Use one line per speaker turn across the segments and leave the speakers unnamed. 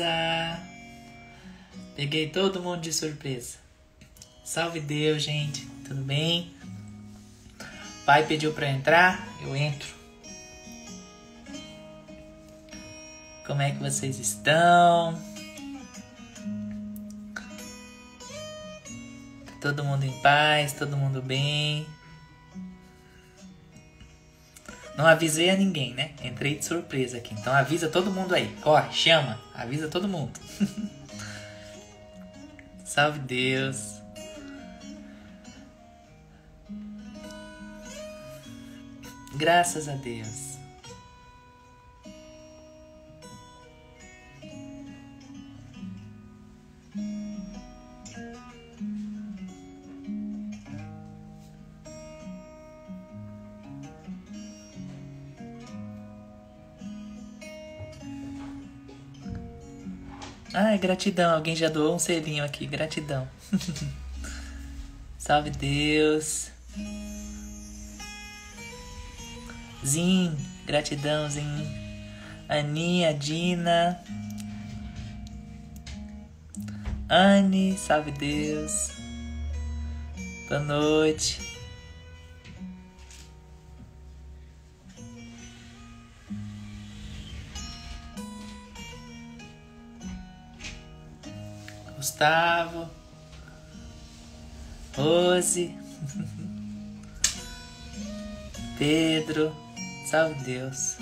Surpresa! Peguei todo mundo de surpresa. Salve Deus, gente. Tudo bem? Pai pediu para entrar, eu entro. Como é que vocês estão? Todo mundo em paz, todo mundo bem. Não avisei a ninguém, né? Entrei de surpresa aqui. Então avisa todo mundo aí. Corre, chama. Avisa todo mundo. Salve Deus. Graças a Deus. Ai, gratidão. Alguém já doou um selinho aqui. Gratidão. Salve Deus. Zin, gratidão, Zin. Aninha, Dina. Anne, salve Deus. Boa noite. Gustavo, Rose, Pedro, salve Deus.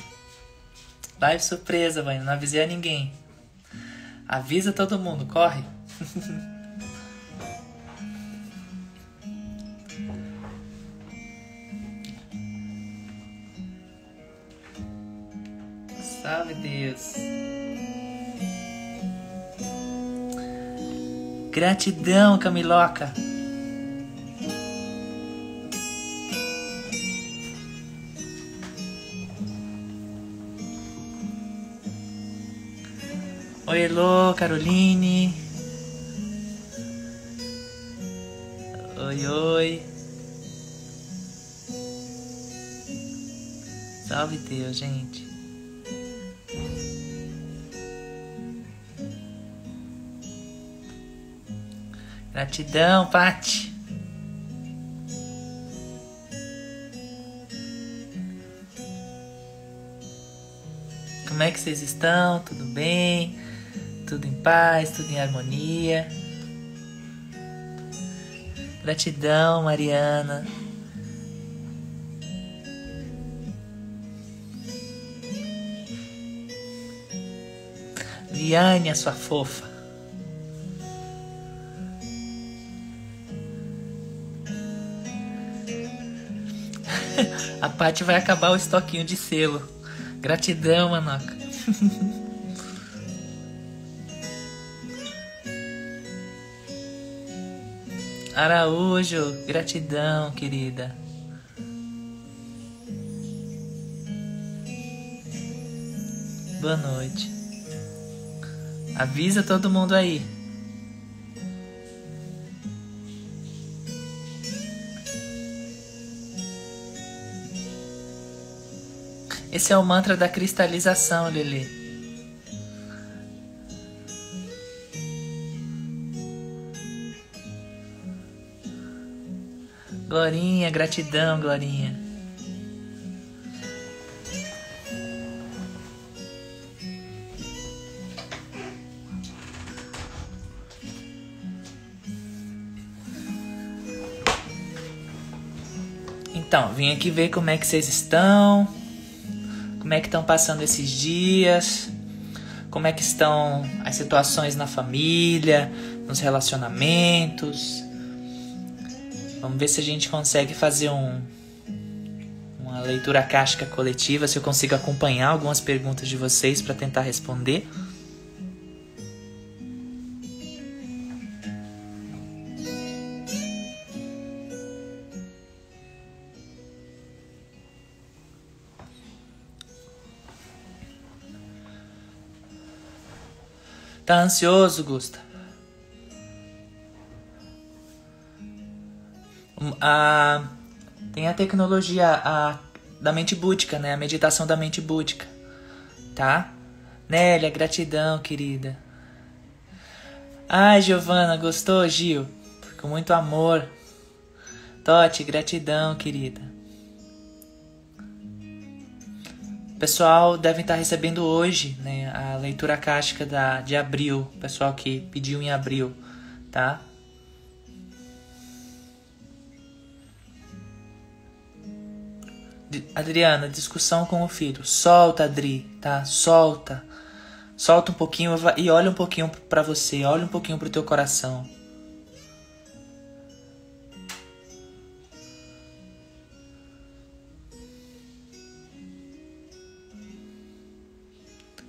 Live surpresa, mãe, não avisei a ninguém. Avisa todo mundo, corre. salve Deus. Gratidão, Camiloca. Oi, Elô, Caroline. Oi, oi. Salve Deus, gente. Gratidão, Pati. Como é que vocês estão? Tudo bem? Tudo em paz? Tudo em harmonia? Gratidão, Mariana. Liane, a sua fofa. Paty vai acabar o estoquinho de selo. Gratidão, Manoca. Araújo, gratidão, querida. Boa noite. Avisa todo mundo aí. Esse é o mantra da cristalização, Lili. Glorinha, gratidão, Glorinha. Então, vim aqui ver como é que vocês estão. Como é que estão passando esses dias? Como é que estão as situações na família, nos relacionamentos? Vamos ver se a gente consegue fazer um, uma leitura cástica coletiva, se eu consigo acompanhar algumas perguntas de vocês para tentar responder. Tá ansioso, Gusta? A, tem a tecnologia a, da mente búdica, né? A meditação da mente búdica, tá? Nélia, gratidão, querida. Ai, Giovana, gostou, Gil? Com muito amor. Tote, gratidão, querida. O pessoal deve estar recebendo hoje né, a leitura cástica da, de abril. O pessoal que pediu em abril, tá? Adriana, discussão com o filho. Solta, Adri, tá? Solta. Solta um pouquinho e olha um pouquinho para você, olha um pouquinho pro teu coração.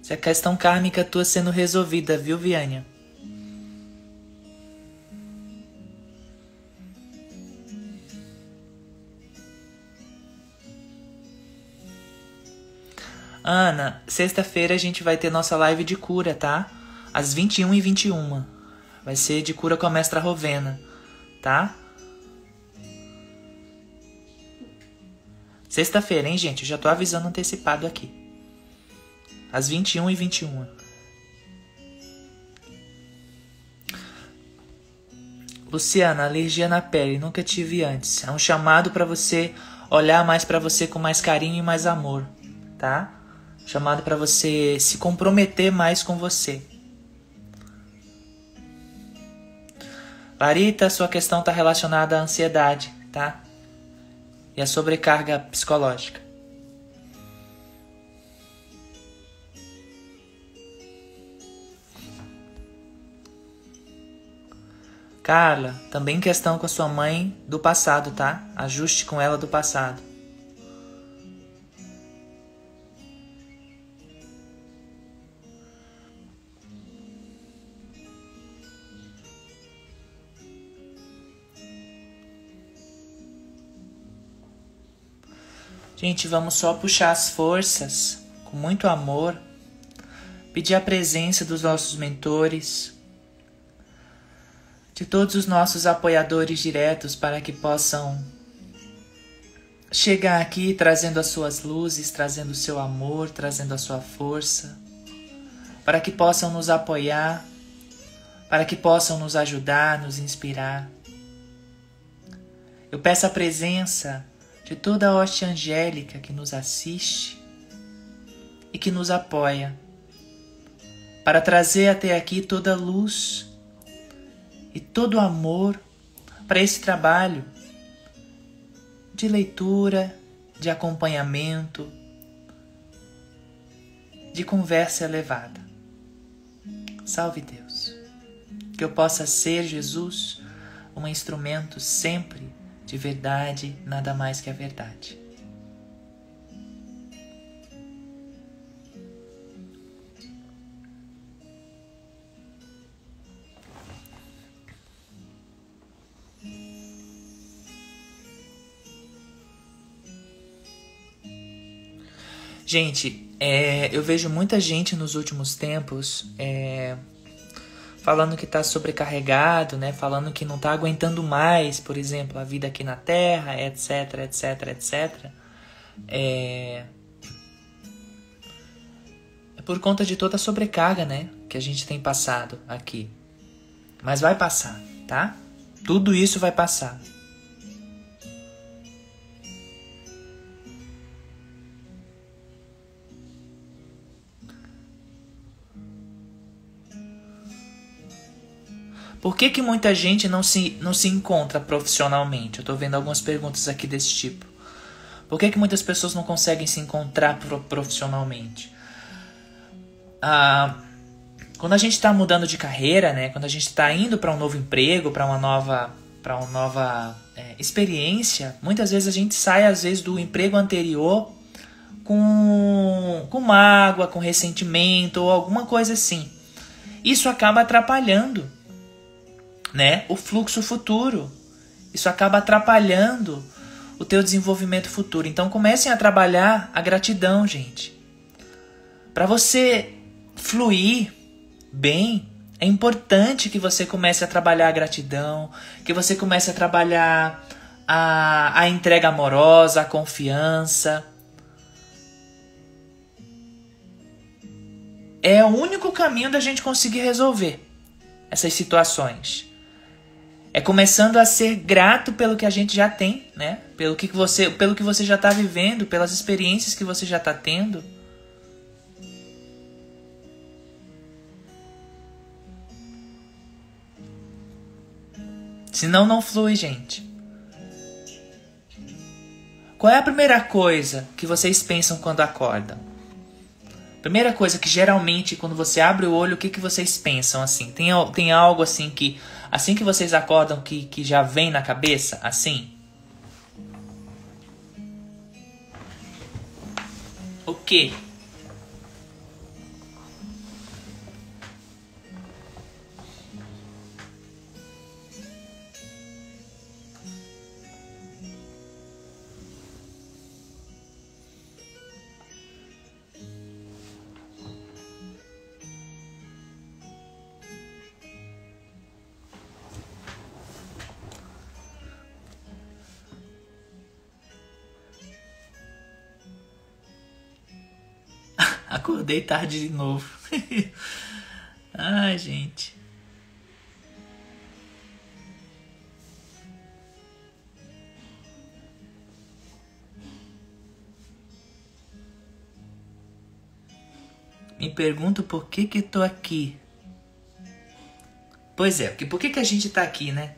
Se a questão kármica tua sendo resolvida, viu, Viânia? Ana, sexta-feira a gente vai ter nossa live de cura, tá? Às 21 e 21 Vai ser de cura com a mestra Rovena, tá? Sexta-feira, hein, gente? Eu já tô avisando antecipado aqui. Às 21 e 21 Luciana, alergia na pele, nunca tive antes. É um chamado para você olhar mais para você com mais carinho e mais amor, tá? chamado para você se comprometer mais com você. Larita, sua questão está relacionada à ansiedade, tá? E à sobrecarga psicológica. Carla, também questão com a sua mãe do passado, tá? Ajuste com ela do passado. Gente, vamos só puxar as forças com muito amor, pedir a presença dos nossos mentores, de todos os nossos apoiadores diretos para que possam chegar aqui trazendo as suas luzes, trazendo o seu amor, trazendo a sua força, para que possam nos apoiar, para que possam nos ajudar, nos inspirar. Eu peço a presença de toda a hoste angélica que nos assiste e que nos apoia, para trazer até aqui toda a luz e todo o amor para esse trabalho de leitura, de acompanhamento, de conversa elevada. Salve Deus. Que eu possa ser, Jesus, um instrumento sempre de verdade, nada mais que a verdade. Gente, é, eu vejo muita gente nos últimos tempos é, falando que está sobrecarregado, né? Falando que não está aguentando mais, por exemplo, a vida aqui na Terra, etc, etc, etc. É... é por conta de toda a sobrecarga, né? Que a gente tem passado aqui. Mas vai passar, tá? Tudo isso vai passar. Por que, que muita gente não se, não se encontra profissionalmente? Eu estou vendo algumas perguntas aqui desse tipo. Por que, que muitas pessoas não conseguem se encontrar profissionalmente? Ah, quando a gente está mudando de carreira, né? Quando a gente está indo para um novo emprego, para uma nova, para uma nova é, experiência, muitas vezes a gente sai às vezes do emprego anterior com, com mágoa, com ressentimento ou alguma coisa assim. Isso acaba atrapalhando né, o fluxo futuro. Isso acaba atrapalhando o teu desenvolvimento futuro. Então comecem a trabalhar a gratidão, gente. Para você fluir bem, é importante que você comece a trabalhar a gratidão, que você comece a trabalhar a, a entrega amorosa, a confiança. é o único caminho da gente conseguir resolver essas situações. É começando a ser grato pelo que a gente já tem, né? Pelo que você, pelo que você já está vivendo, pelas experiências que você já está tendo. Senão não flui, gente. Qual é a primeira coisa que vocês pensam quando acordam? Primeira coisa que geralmente quando você abre o olho, o que, que vocês pensam assim? Tem, tem algo assim que assim que vocês acordam que, que já vem na cabeça? Assim? O que? Acordei tarde de novo. Ai, gente. Me pergunto por que que tô aqui. Pois é, porque por que que a gente tá aqui, né?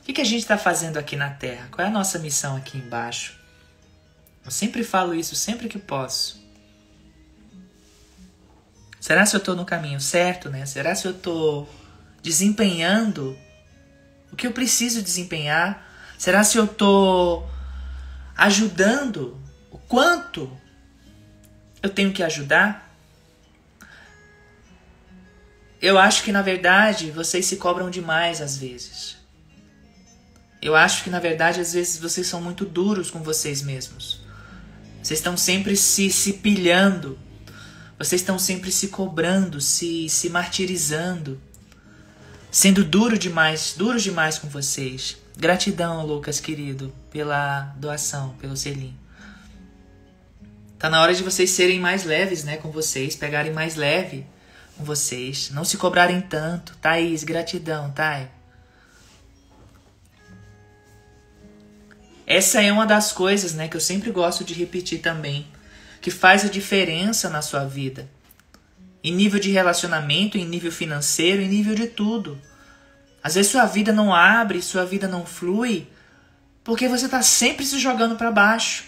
O que que a gente tá fazendo aqui na Terra? Qual é a nossa missão aqui embaixo? Eu sempre falo isso, sempre que posso. Será se eu estou no caminho certo, né? Será se eu estou desempenhando o que eu preciso desempenhar? Será se eu estou ajudando o quanto eu tenho que ajudar? Eu acho que na verdade vocês se cobram demais às vezes. Eu acho que na verdade às vezes vocês são muito duros com vocês mesmos. Vocês estão sempre se, se pilhando vocês estão sempre se cobrando, se, se martirizando, sendo duro demais, duros demais com vocês. Gratidão, Lucas querido, pela doação, pelo selinho. Tá na hora de vocês serem mais leves, né, com vocês, pegarem mais leve com vocês, não se cobrarem tanto. Thaís, gratidão, Thay. Essa é uma das coisas, né, que eu sempre gosto de repetir também que faz a diferença na sua vida. Em nível de relacionamento, em nível financeiro, em nível de tudo. Às vezes sua vida não abre, sua vida não flui, porque você está sempre se jogando para baixo.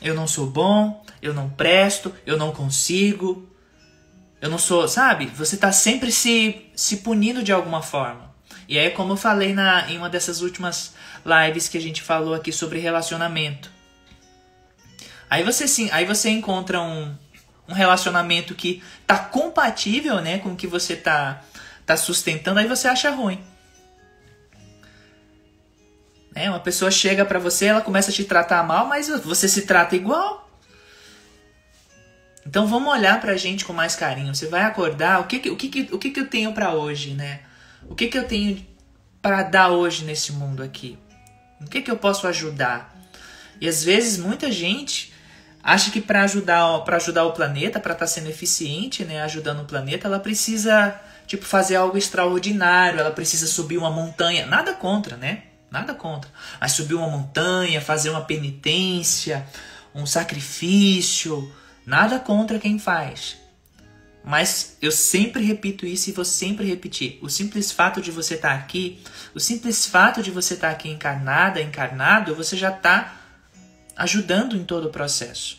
Eu não sou bom, eu não presto, eu não consigo, eu não sou, sabe? Você está sempre se, se punindo de alguma forma. E aí, como eu falei na, em uma dessas últimas lives que a gente falou aqui sobre relacionamento, Aí você sim, aí você encontra um, um relacionamento que tá compatível, né, com o que você tá tá sustentando, aí você acha ruim. É, uma pessoa chega para você, ela começa a te tratar mal, mas você se trata igual. Então vamos olhar pra gente com mais carinho. Você vai acordar, o que que, o que, que, o que, que eu tenho para hoje, né? O que que eu tenho para dar hoje nesse mundo aqui? O que que eu posso ajudar? E às vezes muita gente acha que para ajudar para ajudar o planeta, para estar tá sendo eficiente, né, ajudando o planeta, ela precisa tipo fazer algo extraordinário, ela precisa subir uma montanha, nada contra, né? Nada contra. Mas subir uma montanha, fazer uma penitência, um sacrifício, nada contra quem faz. Mas eu sempre repito isso e vou sempre repetir. O simples fato de você estar tá aqui, o simples fato de você estar tá aqui encarnada, encarnado, você já está ajudando em todo o processo.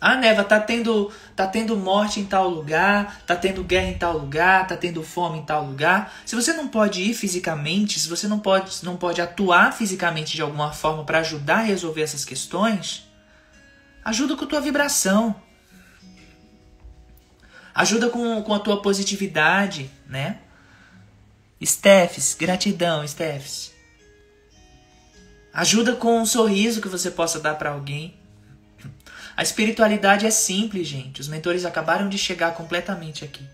Ah, Neva, tá tendo, tá tendo morte em tal lugar, tá tendo guerra em tal lugar, tá tendo fome em tal lugar. Se você não pode ir fisicamente, se você não pode, não pode atuar fisicamente de alguma forma para ajudar a resolver essas questões, ajuda com a tua vibração. Ajuda com, com a tua positividade, né? Stephs, gratidão, Stephs. Ajuda com um sorriso que você possa dar para alguém. A espiritualidade é simples, gente. Os mentores acabaram de chegar completamente aqui.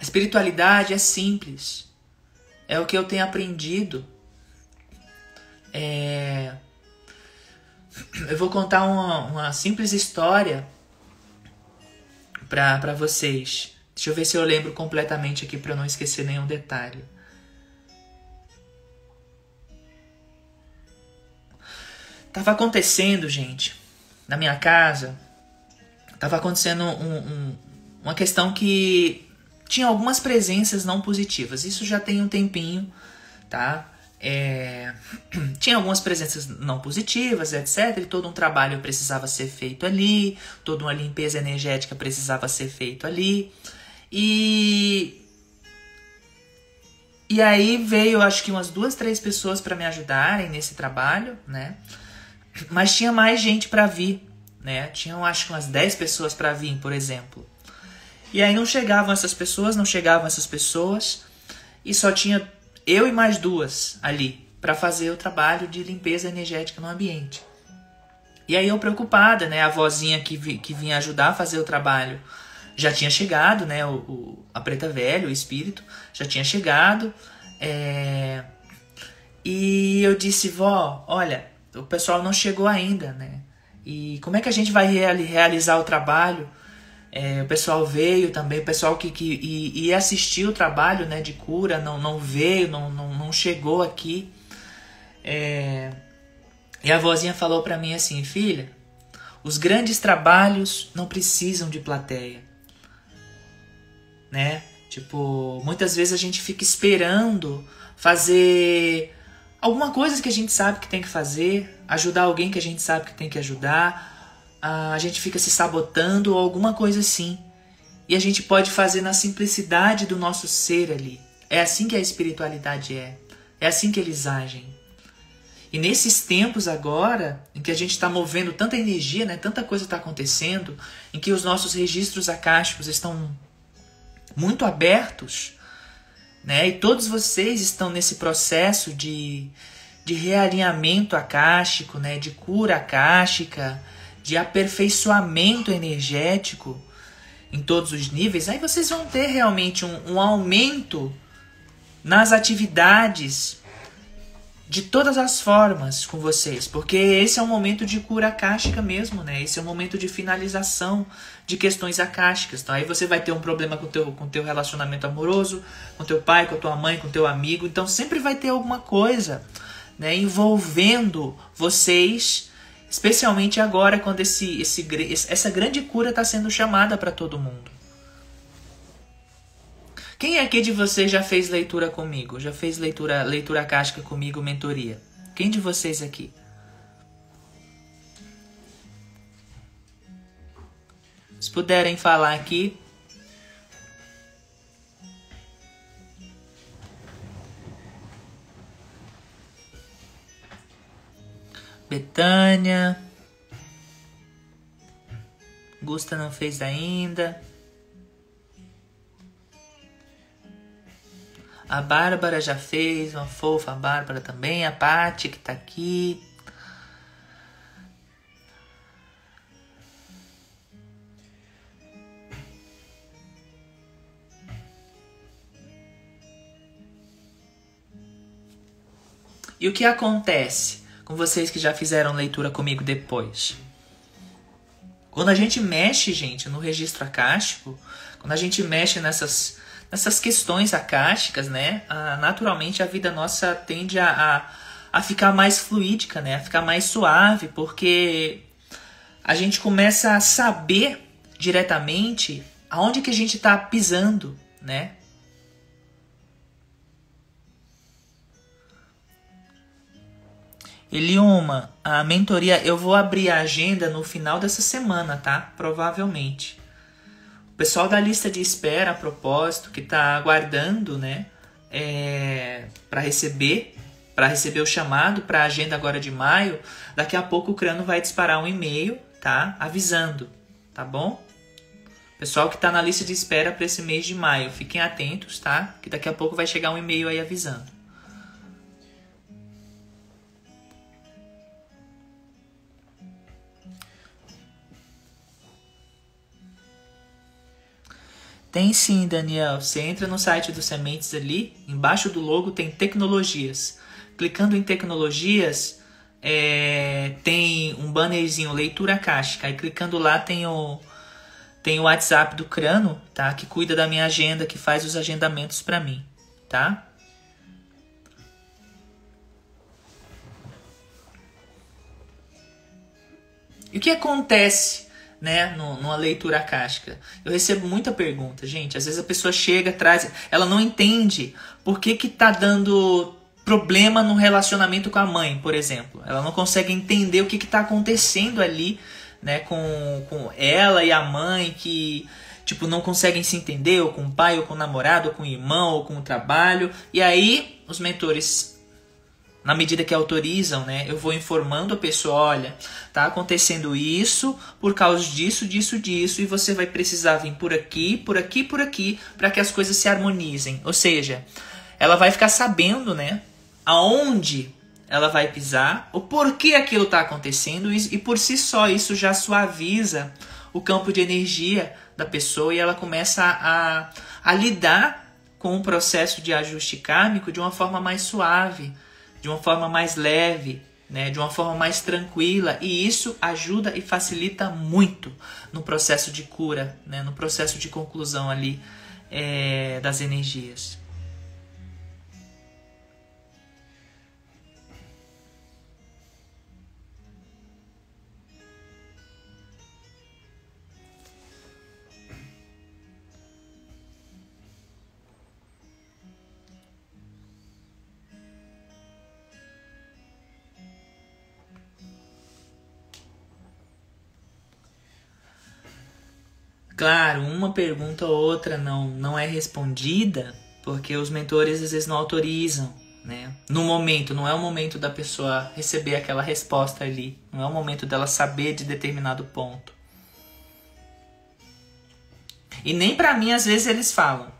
A espiritualidade é simples. É o que eu tenho aprendido. É... eu vou contar uma, uma simples história para vocês. Deixa eu ver se eu lembro completamente aqui para não esquecer nenhum detalhe. Tava acontecendo, gente, na minha casa, tava acontecendo um, um, uma questão que tinha algumas presenças não positivas. Isso já tem um tempinho, tá? É, tinha algumas presenças não positivas, etc. E todo um trabalho precisava ser feito ali, toda uma limpeza energética precisava ser feito ali. E e aí veio, acho que umas duas, três pessoas para me ajudarem nesse trabalho, né? Mas tinha mais gente para vir, né? Tinham acho que umas 10 pessoas para vir, por exemplo. E aí não chegavam essas pessoas, não chegavam essas pessoas, e só tinha eu e mais duas ali para fazer o trabalho de limpeza energética no ambiente. E aí eu preocupada, né? A vozinha que, vi, que vinha ajudar a fazer o trabalho já tinha chegado, né? O, o a preta velha, o espírito, já tinha chegado. É... E eu disse, vó, olha, o pessoal não chegou ainda, né? E como é que a gente vai realizar o trabalho? É, o pessoal veio também, o pessoal que, que ia assistir o trabalho né, de cura não, não veio, não, não, não chegou aqui. É, e a vozinha falou para mim assim: filha, os grandes trabalhos não precisam de plateia. Né? Tipo, muitas vezes a gente fica esperando fazer alguma coisa que a gente sabe que tem que fazer, ajudar alguém que a gente sabe que tem que ajudar a gente fica se sabotando ou alguma coisa assim. E a gente pode fazer na simplicidade do nosso ser ali. É assim que a espiritualidade é. É assim que eles agem. E nesses tempos agora, em que a gente está movendo tanta energia, né, tanta coisa está acontecendo, em que os nossos registros acásticos estão muito abertos, né, e todos vocês estão nesse processo de, de realinhamento acástico, né, de cura acástica, de aperfeiçoamento energético em todos os níveis, aí vocês vão ter realmente um, um aumento nas atividades de todas as formas com vocês, porque esse é um momento de cura acástica mesmo, né? Esse é um momento de finalização de questões acásticas. Então aí você vai ter um problema com teu com teu relacionamento amoroso, com teu pai, com tua mãe, com teu amigo. Então sempre vai ter alguma coisa, né, envolvendo vocês Especialmente agora, quando esse, esse, essa grande cura está sendo chamada para todo mundo. Quem aqui de vocês já fez leitura comigo? Já fez leitura, leitura casca comigo, mentoria? Quem de vocês aqui? Se puderem falar aqui, Betânia. Gusta não fez ainda. A Bárbara já fez, uma fofa a Bárbara também. A Pati que tá aqui. E o que acontece? com vocês que já fizeram leitura comigo depois. Quando a gente mexe, gente, no registro acástico, quando a gente mexe nessas, nessas questões acásticas, né, naturalmente a vida nossa tende a, a, a ficar mais fluídica, né, a ficar mais suave, porque a gente começa a saber diretamente aonde que a gente está pisando, né? Eliuma, a mentoria, eu vou abrir a agenda no final dessa semana, tá? Provavelmente. O pessoal da lista de espera, a propósito, que tá aguardando, né? É, para receber, para receber o chamado para a agenda agora de maio, daqui a pouco o Crano vai disparar um e-mail, tá? Avisando, tá bom? Pessoal que tá na lista de espera para esse mês de maio, fiquem atentos, tá? Que daqui a pouco vai chegar um e-mail aí avisando. Tem sim, Daniel. Você entra no site do Sementes ali, embaixo do logo tem tecnologias. Clicando em tecnologias, é, tem um bannerzinho leitura caixa. Aí clicando lá tem o tem o WhatsApp do Crano, tá? Que cuida da minha agenda, que faz os agendamentos para mim, tá? E o que acontece, né, numa leitura acástica? Eu recebo muita pergunta, gente. Às vezes a pessoa chega, traz, ela não entende por que que tá dando problema no relacionamento com a mãe, por exemplo. Ela não consegue entender o que está acontecendo ali né, com, com ela e a mãe que tipo não conseguem se entender ou com o pai ou com o namorado ou com o irmão ou com o trabalho e aí os mentores na medida que autorizam, né, eu vou informando a pessoa, olha, tá acontecendo isso por causa disso, disso, disso, e você vai precisar vir por aqui, por aqui, por aqui, para que as coisas se harmonizem. Ou seja, ela vai ficar sabendo, né, aonde ela vai pisar, o porquê aquilo está acontecendo e por si só isso já suaviza o campo de energia da pessoa e ela começa a, a lidar com o processo de ajuste kármico de uma forma mais suave, de uma forma mais leve, né, de uma forma mais tranquila e isso ajuda e facilita muito no processo de cura, né, no processo de conclusão ali é, das energias. Claro, uma pergunta ou outra não, não é respondida porque os mentores às vezes não autorizam, né? No momento, não é o momento da pessoa receber aquela resposta ali, não é o momento dela saber de determinado ponto. E nem para mim às vezes eles falam,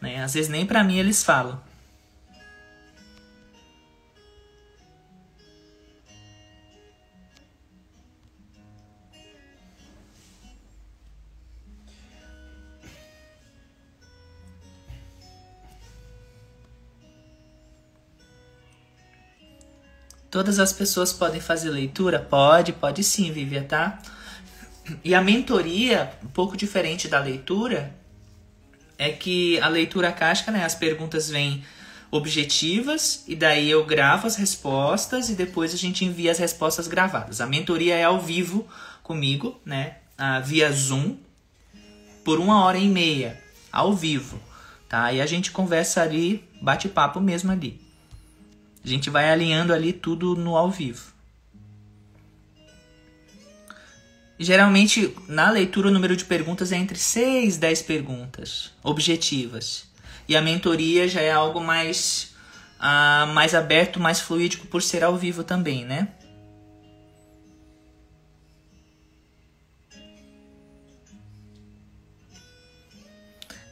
né? Às vezes nem para mim eles falam. Todas as pessoas podem fazer leitura? Pode, pode sim, Vivia, tá? E a mentoria, um pouco diferente da leitura, é que a leitura casca, né, as perguntas vêm objetivas e daí eu gravo as respostas e depois a gente envia as respostas gravadas. A mentoria é ao vivo comigo, né, via Zoom, por uma hora e meia, ao vivo, tá? E a gente conversa ali, bate papo mesmo ali. A gente vai alinhando ali tudo no ao vivo. Geralmente, na leitura, o número de perguntas é entre 6 e 10 perguntas objetivas. E a mentoria já é algo mais, uh, mais aberto, mais fluídico por ser ao vivo também, né?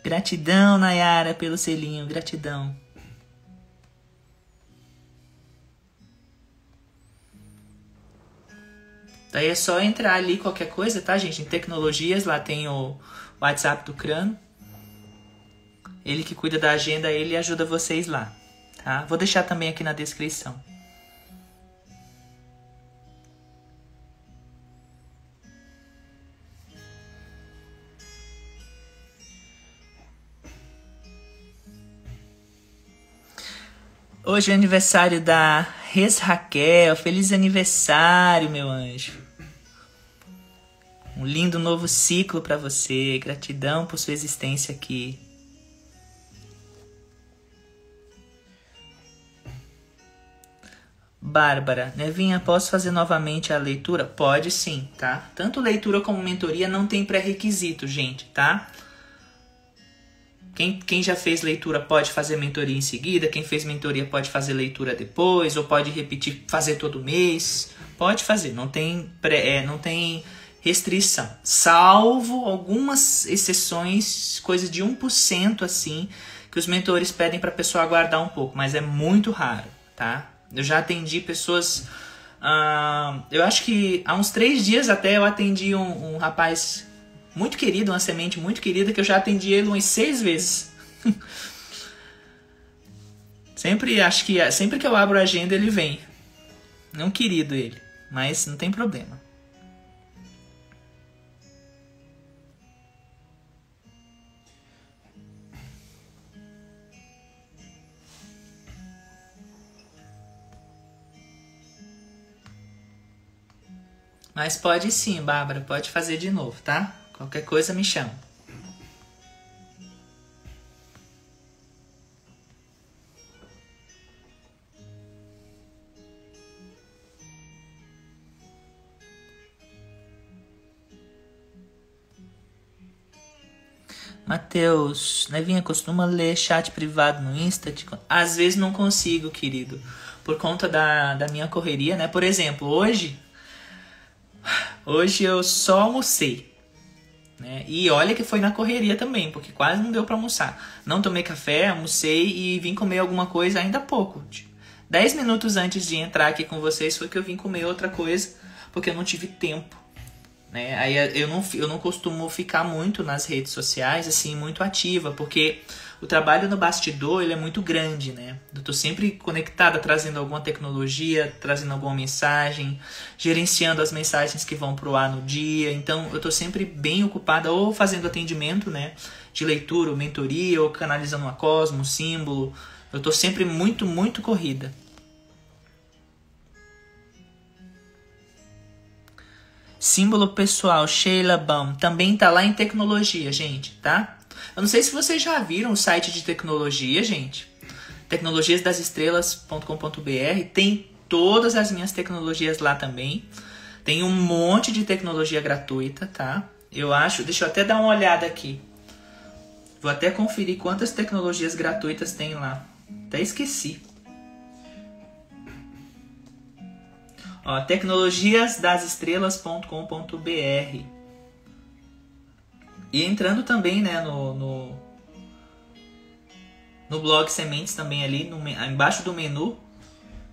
Gratidão, Nayara, pelo selinho. Gratidão. Daí é só entrar ali qualquer coisa, tá, gente? Em tecnologias, lá tem o WhatsApp do Crano. Ele que cuida da agenda, ele ajuda vocês lá, tá? Vou deixar também aqui na descrição. Hoje é aniversário da Res Raquel. Feliz aniversário, meu anjo. Um lindo novo ciclo para você. Gratidão por sua existência aqui. Bárbara, Nevinha, posso fazer novamente a leitura? Pode sim, tá? Tanto leitura como mentoria não tem pré-requisito, gente, tá? Quem, quem já fez leitura pode fazer mentoria em seguida, quem fez mentoria pode fazer leitura depois, ou pode repetir, fazer todo mês. Pode fazer, não tem, pré, é, não tem restrição, salvo algumas exceções, coisa de 1% assim, que os mentores pedem para a pessoa aguardar um pouco, mas é muito raro, tá? Eu já atendi pessoas. Uh, eu acho que há uns três dias até eu atendi um, um rapaz muito querido, uma semente muito querida, que eu já atendi ele umas seis vezes. sempre acho que sempre que eu abro a agenda ele vem. Um querido ele, mas não tem problema. Mas pode sim, Bárbara, pode fazer de novo, tá? Qualquer coisa me chama. Matheus, Nevinha costuma ler chat privado no Insta? Às vezes não consigo, querido. Por conta da, da minha correria, né? Por exemplo, hoje Hoje eu só almocei. Né? E olha que foi na correria também, porque quase não deu para almoçar. Não tomei café, almocei e vim comer alguma coisa ainda há pouco. Dez minutos antes de entrar aqui com vocês foi que eu vim comer outra coisa, porque eu não tive tempo. Né? Aí eu não, eu não costumo ficar muito nas redes sociais, assim, muito ativa, porque o trabalho no bastidor ele é muito grande, né? Eu tô sempre conectada, trazendo alguma tecnologia, trazendo alguma mensagem, gerenciando as mensagens que vão pro ar no dia. Então eu tô sempre bem ocupada ou fazendo atendimento, né? De leitura, ou mentoria, ou canalizando uma cosmo, um símbolo. Eu tô sempre muito, muito corrida. Símbolo pessoal, Sheila Baum, também tá lá em tecnologia, gente, tá? Eu não sei se vocês já viram o site de tecnologia, gente. Tecnologiasdasestrelas.com.br tem todas as minhas tecnologias lá também. Tem um monte de tecnologia gratuita, tá? Eu acho, deixa eu até dar uma olhada aqui. Vou até conferir quantas tecnologias gratuitas tem lá. Até esqueci. Ó, tecnologiasdasestrelas.com.br e entrando também né, no, no, no blog Sementes também ali, no, embaixo do menu,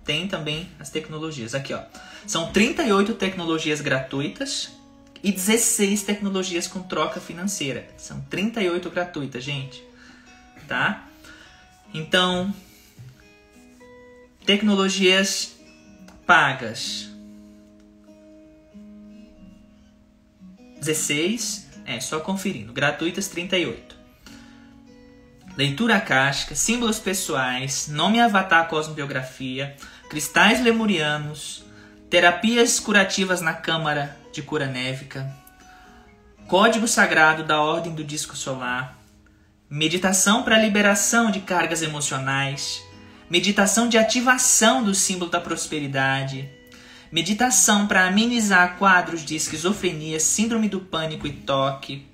tem também as tecnologias. Aqui, ó. São 38 tecnologias gratuitas e 16 tecnologias com troca financeira. São 38 gratuitas, gente. Tá? Então, tecnologias pagas. 16 é, só conferindo. Gratuitas 38. Leitura cástica, símbolos pessoais, nome avatar cosmobiografia, cristais lemurianos, terapias curativas na Câmara de Cura Névica, código sagrado da Ordem do Disco Solar, meditação para liberação de cargas emocionais, meditação de ativação do símbolo da prosperidade, Meditação para amenizar quadros de esquizofrenia, síndrome do pânico e toque.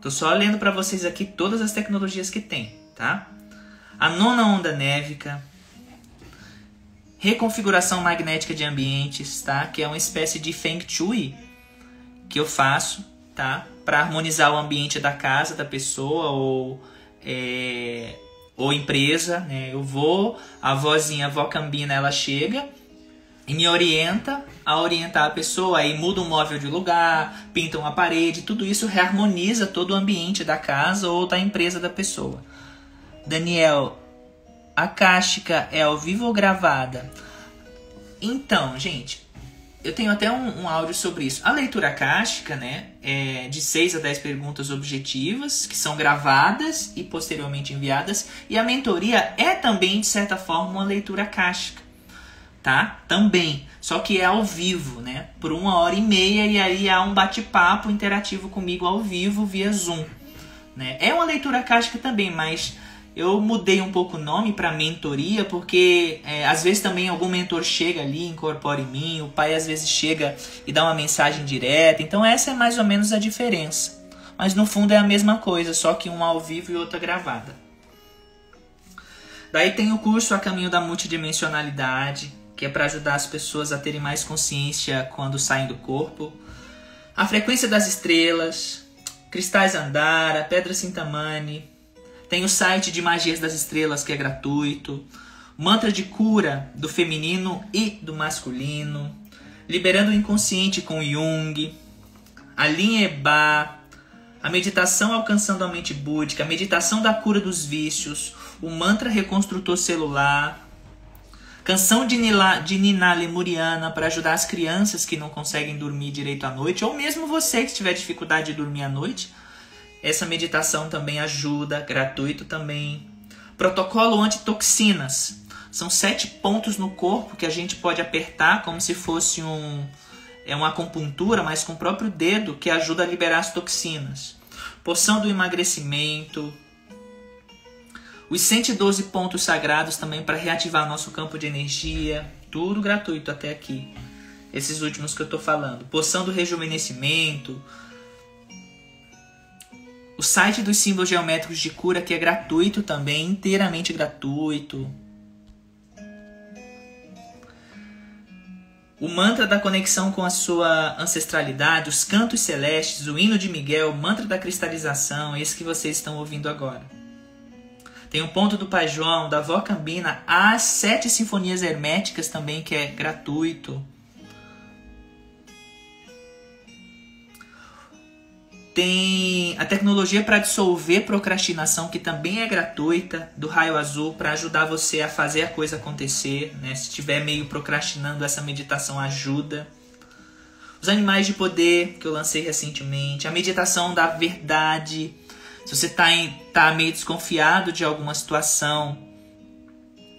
Tô só lendo para vocês aqui todas as tecnologias que tem, tá? A nona onda névica, reconfiguração magnética de ambientes, tá? Que é uma espécie de Feng Shui que eu faço, tá? Para harmonizar o ambiente da casa da pessoa ou é, ou empresa, né? Eu vou, a vozinha, a vó Cambina, ela chega e me orienta a orientar a pessoa, aí muda um móvel de lugar, pinta uma parede, tudo isso reharmoniza todo o ambiente da casa ou da empresa da pessoa. Daniel, a cástica é ao vivo ou gravada? Então, gente, eu tenho até um, um, áudio sobre isso. A leitura cástica, né, é de 6 a 10 perguntas objetivas, que são gravadas e posteriormente enviadas. E a mentoria é também, de certa forma, uma leitura cástica, tá? Também. Só que é ao vivo, né? Por uma hora e meia, e aí há um bate-papo interativo comigo ao vivo via Zoom. Né? É uma leitura cástica também, mas eu mudei um pouco o nome para mentoria, porque é, às vezes também algum mentor chega ali, incorpora em mim, o pai às vezes chega e dá uma mensagem direta. Então essa é mais ou menos a diferença. Mas no fundo é a mesma coisa, só que uma ao vivo e outra gravada. Daí tem o curso A Caminho da Multidimensionalidade, que é para ajudar as pessoas a terem mais consciência quando saem do corpo. A Frequência das Estrelas, Cristais Andara, Pedra Sintamani, tem o site de Magias das Estrelas, que é gratuito. Mantra de cura do feminino e do masculino. Liberando o inconsciente com Jung. A linha Eba. A meditação alcançando a mente búdica. A meditação da cura dos vícios. O mantra reconstrutor celular. Canção de, Nila, de Nina Lemuriana para ajudar as crianças que não conseguem dormir direito à noite, ou mesmo você que tiver dificuldade de dormir à noite. Essa meditação também ajuda, gratuito também. Protocolo antitoxinas. São sete pontos no corpo que a gente pode apertar como se fosse um, é uma acupuntura, mas com o próprio dedo que ajuda a liberar as toxinas. Poção do emagrecimento. Os 112 pontos sagrados também para reativar nosso campo de energia. Tudo gratuito até aqui. Esses últimos que eu estou falando. Poção do rejuvenescimento. O site dos símbolos geométricos de cura que é gratuito também, inteiramente gratuito. o mantra da conexão com a sua ancestralidade, os cantos celestes, o hino de Miguel, o mantra da cristalização, esse que vocês estão ouvindo agora. Tem o ponto do Pai João, da Vó Cambina, as sete sinfonias herméticas também, que é gratuito. Tem a tecnologia para dissolver procrastinação, que também é gratuita, do Raio Azul, para ajudar você a fazer a coisa acontecer. Né? Se estiver meio procrastinando, essa meditação ajuda. Os animais de poder, que eu lancei recentemente. A meditação da verdade. Se você está tá meio desconfiado de alguma situação,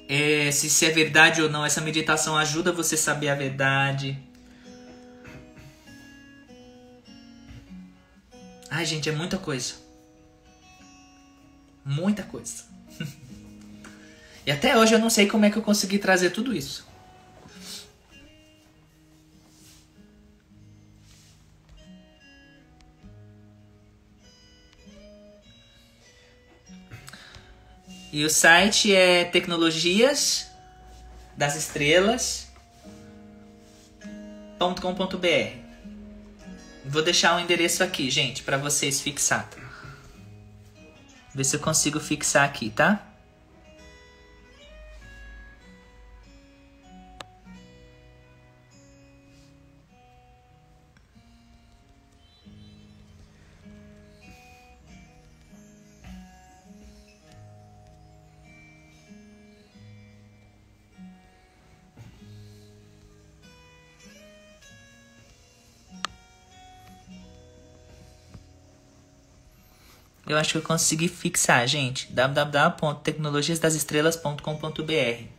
é, se, se é verdade ou não, essa meditação ajuda você a saber a verdade. Ai, gente, é muita coisa. Muita coisa. e até hoje eu não sei como é que eu consegui trazer tudo isso. E o site é tecnologias das estrelas.com.br. Vou deixar o um endereço aqui, gente, para vocês fixar. Ver se eu consigo fixar aqui, tá? Eu acho que eu consegui fixar, gente. www.tecnologiasdasestrelas.com.br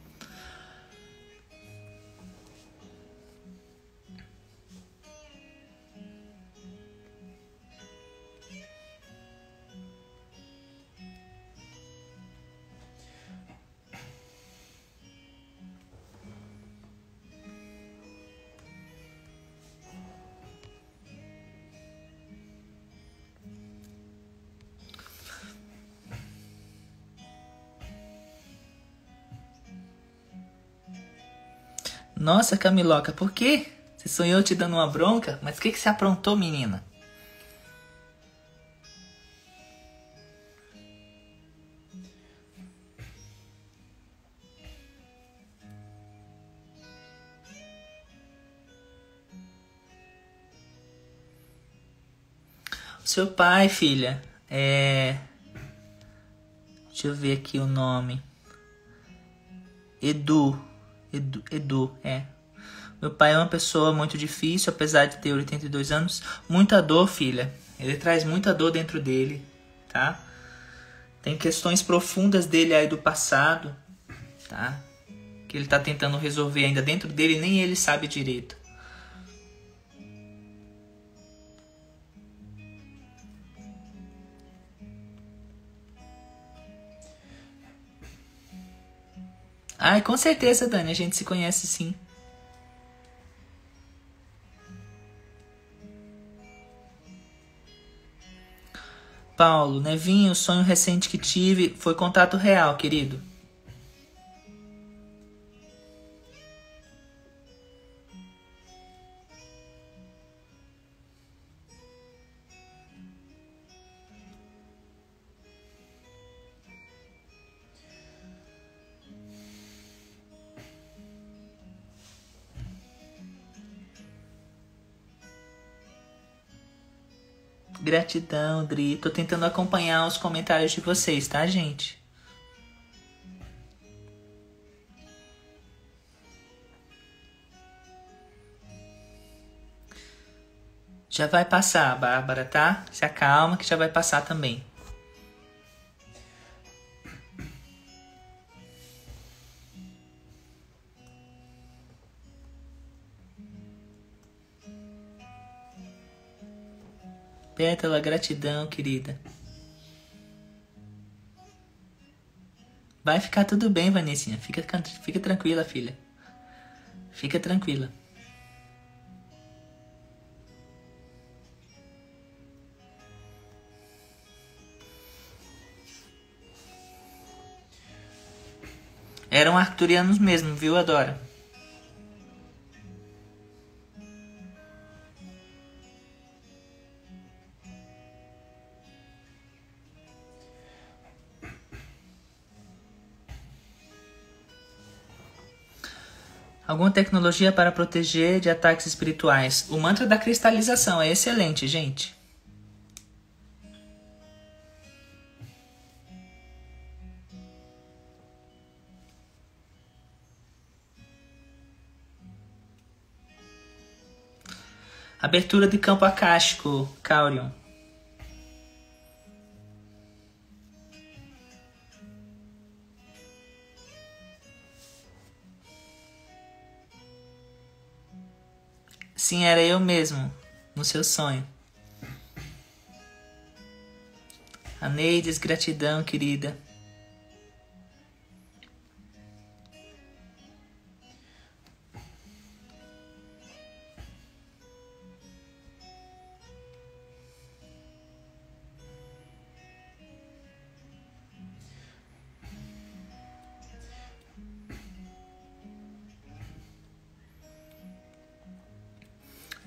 Nossa, Camiloca, por quê? Você sonhou te dando uma bronca? Mas o que, que você aprontou, menina? Seu pai, filha, é. Deixa eu ver aqui o nome. Edu. Edu, Edu, é. Meu pai é uma pessoa muito difícil, apesar de ter 82 anos. Muita dor, filha. Ele traz muita dor dentro dele, tá? Tem questões profundas dele aí do passado, tá? Que ele tá tentando resolver ainda dentro dele, nem ele sabe direito. Ai, com certeza, Dani, a gente se conhece sim. Paulo, Nevinho, o sonho recente que tive foi contato real, querido. Gratidão, Dri. Tô tentando acompanhar os comentários de vocês, tá, gente? Já vai passar, Bárbara, tá? Se acalma que já vai passar também. Pétala, gratidão, querida. Vai ficar tudo bem, Vanessinha. Fica, fica tranquila, filha. Fica tranquila. Eram arcturianos mesmo, viu, Adora? Alguma tecnologia para proteger de ataques espirituais. O mantra da cristalização é excelente, gente. Abertura de campo acástico, Caurion. Sim, era eu mesmo, no seu sonho. Aneides, gratidão, querida.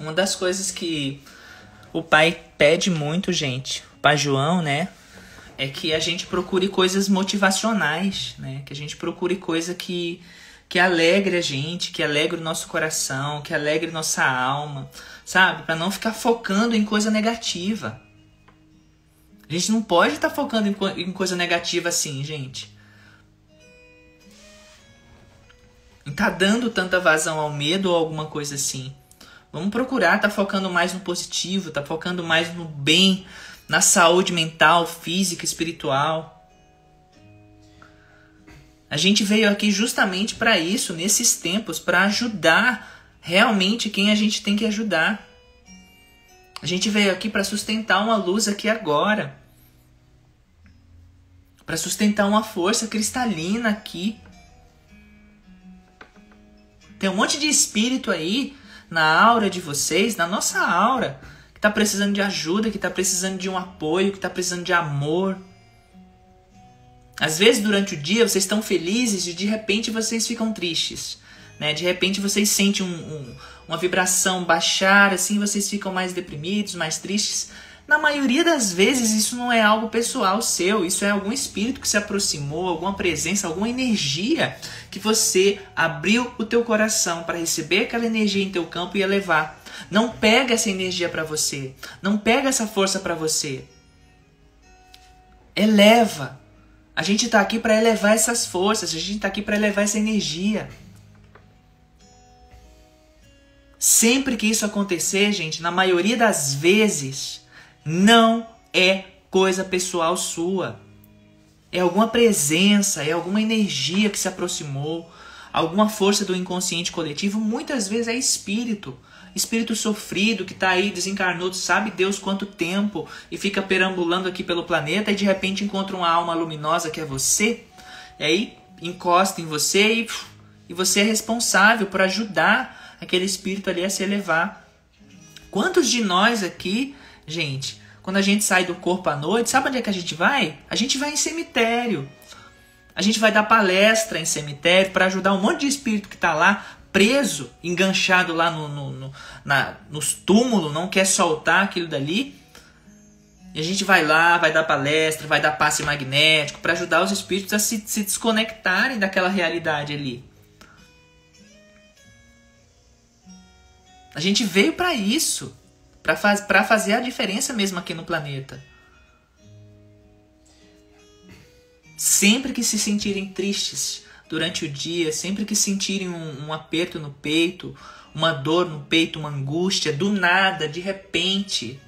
Uma das coisas que o pai pede muito, gente, o pai João, né? É que a gente procure coisas motivacionais, né? Que a gente procure coisa que, que alegre a gente, que alegre o nosso coração, que alegre nossa alma, sabe? Para não ficar focando em coisa negativa. A gente não pode estar tá focando em, em coisa negativa assim, gente. Tá dando tanta vazão ao medo ou alguma coisa assim. Vamos procurar estar tá focando mais no positivo, tá focando mais no bem, na saúde mental, física, espiritual. A gente veio aqui justamente para isso, nesses tempos, para ajudar realmente quem a gente tem que ajudar. A gente veio aqui para sustentar uma luz aqui agora. Para sustentar uma força cristalina aqui. Tem um monte de espírito aí na aura de vocês, na nossa aura, que está precisando de ajuda, que está precisando de um apoio, que está precisando de amor. Às vezes durante o dia vocês estão felizes e de repente vocês ficam tristes. Né? De repente vocês sentem um, um, uma vibração baixar, assim vocês ficam mais deprimidos, mais tristes. Na maioria das vezes isso não é algo pessoal seu, isso é algum espírito que se aproximou, alguma presença, alguma energia que você abriu o teu coração para receber aquela energia em teu campo e elevar. Não pega essa energia para você, não pega essa força para você. Eleva. A gente está aqui para elevar essas forças, a gente está aqui para elevar essa energia. Sempre que isso acontecer, gente, na maioria das vezes, não é coisa pessoal sua. É alguma presença, é alguma energia que se aproximou, alguma força do inconsciente coletivo. Muitas vezes é espírito. Espírito sofrido que está aí desencarnou, sabe Deus quanto tempo e fica perambulando aqui pelo planeta e de repente encontra uma alma luminosa que é você. E aí encosta em você e, e você é responsável por ajudar aquele espírito ali a se elevar. Quantos de nós aqui Gente, quando a gente sai do corpo à noite, sabe onde é que a gente vai? A gente vai em cemitério. A gente vai dar palestra em cemitério para ajudar um monte de espírito que está lá preso, enganchado lá no, no, no, na, nos túmulos, não quer soltar aquilo dali. E a gente vai lá, vai dar palestra, vai dar passe magnético para ajudar os espíritos a se, se desconectarem daquela realidade ali. A gente veio para isso para faz, fazer a diferença mesmo aqui no planeta. Sempre que se sentirem tristes durante o dia, sempre que sentirem um, um aperto no peito, uma dor no peito, uma angústia, do nada, de repente.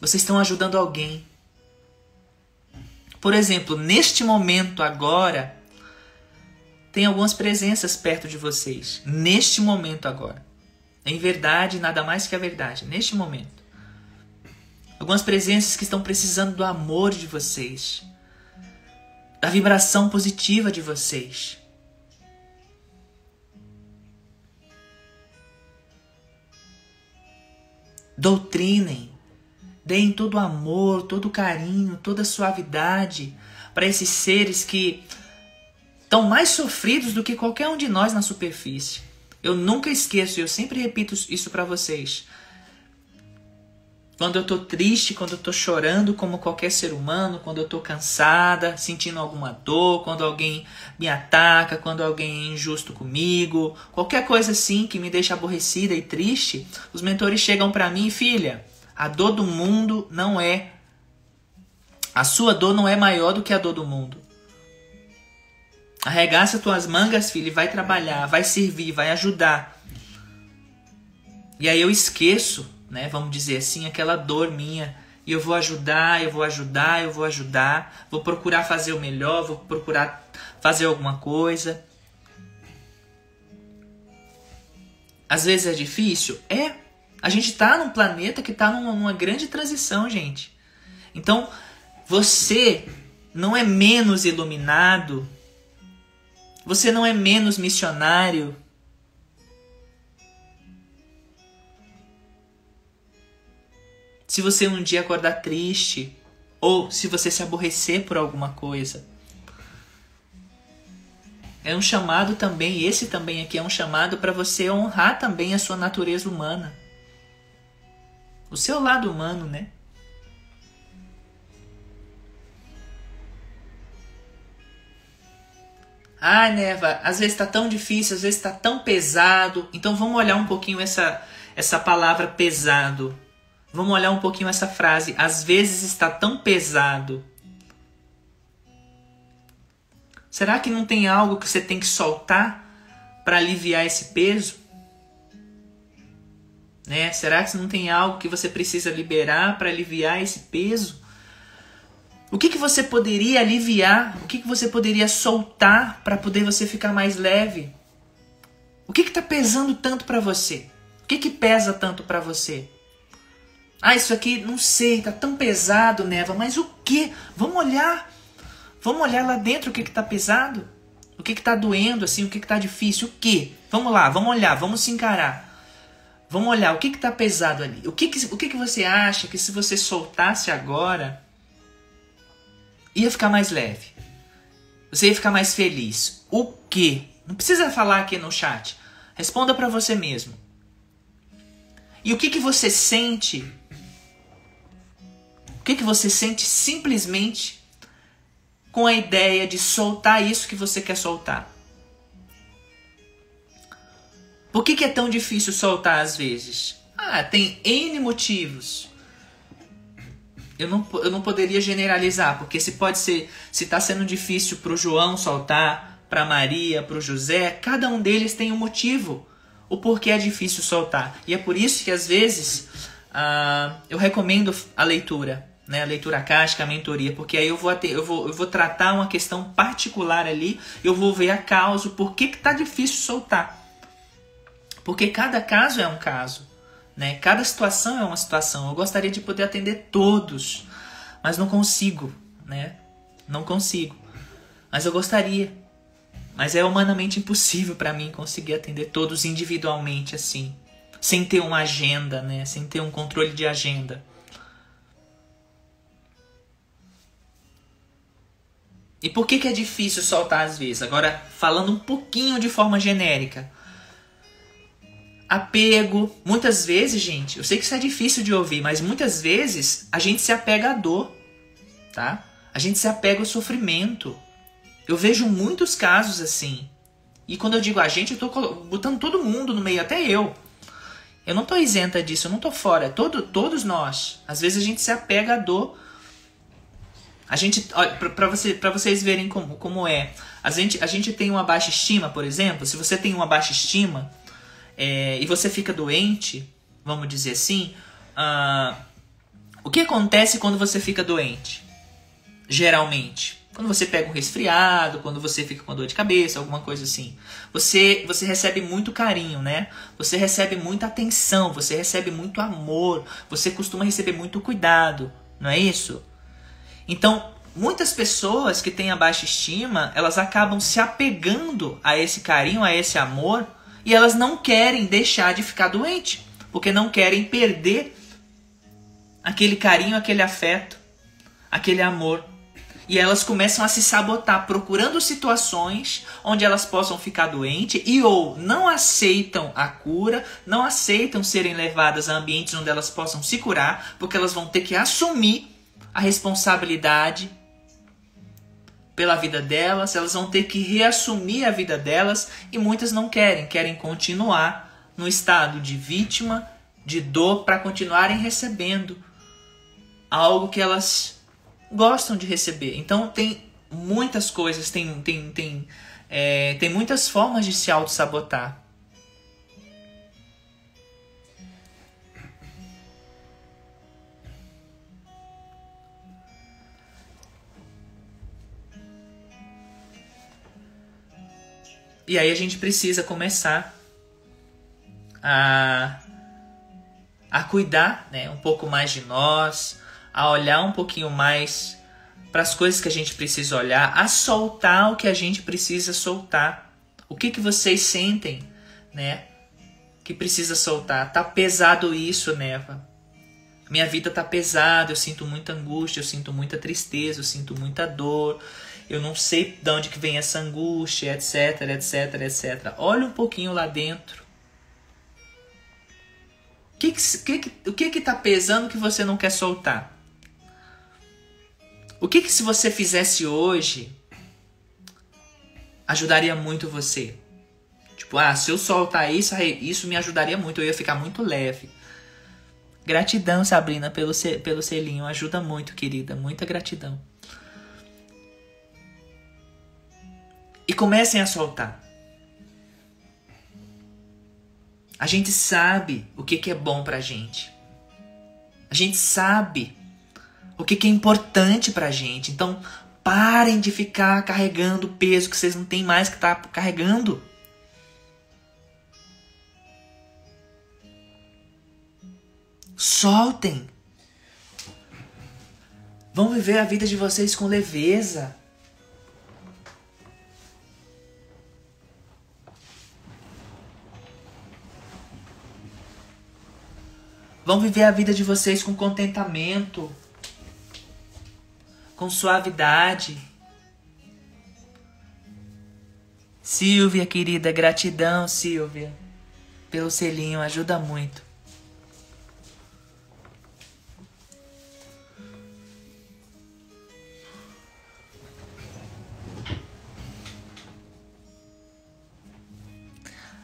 Vocês estão ajudando alguém. Por exemplo, neste momento agora, tem algumas presenças perto de vocês. Neste momento agora. Em verdade, nada mais que a verdade. Neste momento. Algumas presenças que estão precisando do amor de vocês. Da vibração positiva de vocês. Doutrinem, deem todo o amor, todo o carinho, toda a suavidade para esses seres que estão mais sofridos do que qualquer um de nós na superfície. Eu nunca esqueço, e eu sempre repito isso para vocês. Quando eu tô triste, quando eu tô chorando como qualquer ser humano, quando eu tô cansada, sentindo alguma dor, quando alguém me ataca, quando alguém é injusto comigo, qualquer coisa assim que me deixa aborrecida e triste, os mentores chegam para mim, filha, a dor do mundo não é a sua dor não é maior do que a dor do mundo. Arregaça tuas mangas, filho, e vai trabalhar, vai servir, vai ajudar. E aí eu esqueço né? Vamos dizer assim, aquela dor minha. E eu vou ajudar, eu vou ajudar, eu vou ajudar, vou procurar fazer o melhor, vou procurar fazer alguma coisa. Às vezes é difícil? É. A gente está num planeta que está numa, numa grande transição, gente. Então, você não é menos iluminado, você não é menos missionário, Se você um dia acordar triste, ou se você se aborrecer por alguma coisa. É um chamado também, esse também aqui é um chamado para você honrar também a sua natureza humana. O seu lado humano, né? Ah, Neva, às vezes está tão difícil, às vezes está tão pesado. Então vamos olhar um pouquinho essa, essa palavra pesado. Vamos olhar um pouquinho essa frase. Às vezes está tão pesado. Será que não tem algo que você tem que soltar para aliviar esse peso? Né? Será que não tem algo que você precisa liberar para aliviar esse peso? O que, que você poderia aliviar? O que, que você poderia soltar para poder você ficar mais leve? O que está pesando tanto para você? O que, que pesa tanto para você? Ah, isso aqui, não sei, tá tão pesado, Neva, mas o que? Vamos olhar. Vamos olhar lá dentro o que que tá pesado? O que que tá doendo, assim, o que que tá difícil? O que? Vamos lá, vamos olhar, vamos se encarar. Vamos olhar o que que tá pesado ali. O que que, o que que você acha que se você soltasse agora ia ficar mais leve? Você ia ficar mais feliz. O que? Não precisa falar aqui no chat. Responda para você mesmo. E o que que você sente o que, que você sente simplesmente com a ideia de soltar isso que você quer soltar? Por que, que é tão difícil soltar às vezes? Ah, tem N motivos. Eu não, eu não poderia generalizar, porque se pode ser, se está sendo difícil para o João soltar, para Maria, para o José, cada um deles tem um motivo, o porquê é difícil soltar. E é por isso que às vezes ah, eu recomendo a leitura né, a leitura caixa, a mentoria, porque aí eu vou, eu, vou, eu vou tratar uma questão particular ali, eu vou ver a causa, por que está difícil soltar. Porque cada caso é um caso, né? cada situação é uma situação. Eu gostaria de poder atender todos, mas não consigo, né? Não consigo. Mas eu gostaria. Mas é humanamente impossível para mim conseguir atender todos individualmente assim, sem ter uma agenda, né? Sem ter um controle de agenda. E por que, que é difícil soltar às vezes? Agora, falando um pouquinho de forma genérica. Apego. Muitas vezes, gente, eu sei que isso é difícil de ouvir, mas muitas vezes a gente se apega à dor, tá? A gente se apega ao sofrimento. Eu vejo muitos casos assim. E quando eu digo a gente, eu tô botando todo mundo no meio, até eu. Eu não tô isenta disso, eu não tô fora. Todo, todos nós. Às vezes a gente se apega à dor A gente, para você, vocês verem como, como é. A gente, a gente tem uma baixa estima, por exemplo. Se você tem uma baixa estima é, e você fica doente, vamos dizer assim, uh, o que acontece quando você fica doente? Geralmente, quando você pega um resfriado, quando você fica com dor de cabeça, alguma coisa assim. Você, você recebe muito carinho, né? Você recebe muita atenção, você recebe muito amor, você costuma receber muito cuidado, não é isso? Então, muitas pessoas que têm a baixa estima, elas acabam se apegando a esse carinho, a esse amor, e elas não querem deixar de ficar doente, porque não querem perder aquele carinho, aquele afeto, aquele amor. E elas começam a se sabotar, procurando situações onde elas possam ficar doentes e ou não aceitam a cura, não aceitam serem levadas a ambientes onde elas possam se curar, porque elas vão ter que assumir a responsabilidade pela vida delas, elas vão ter que reassumir a vida delas e muitas não querem, querem continuar no estado de vítima, de dor, para continuarem recebendo algo que elas gostam de receber. Então tem muitas coisas, tem, tem, tem, é, tem muitas formas de se auto-sabotar. E aí a gente precisa começar a, a cuidar né, um pouco mais de nós, a olhar um pouquinho mais para as coisas que a gente precisa olhar, a soltar o que a gente precisa soltar. O que, que vocês sentem, né? Que precisa soltar. Tá pesado isso, Neva. Minha vida tá pesada, eu sinto muita angústia, eu sinto muita tristeza, eu sinto muita dor, eu não sei de onde que vem essa angústia, etc, etc, etc. Olha um pouquinho lá dentro. O que que, que, o que que tá pesando que você não quer soltar? O que que se você fizesse hoje ajudaria muito você? Tipo, ah, se eu soltar isso, isso me ajudaria muito, eu ia ficar muito leve. Gratidão, Sabrina, pelo, pelo selinho. Ajuda muito, querida. Muita gratidão. E comecem a soltar. A gente sabe o que, que é bom pra gente. A gente sabe o que, que é importante pra gente. Então, parem de ficar carregando peso que vocês não têm mais que estar tá carregando. Soltem. Vão viver a vida de vocês com leveza. Vão viver a vida de vocês com contentamento, com suavidade. Silvia, querida, gratidão, Silvia, pelo selinho, ajuda muito.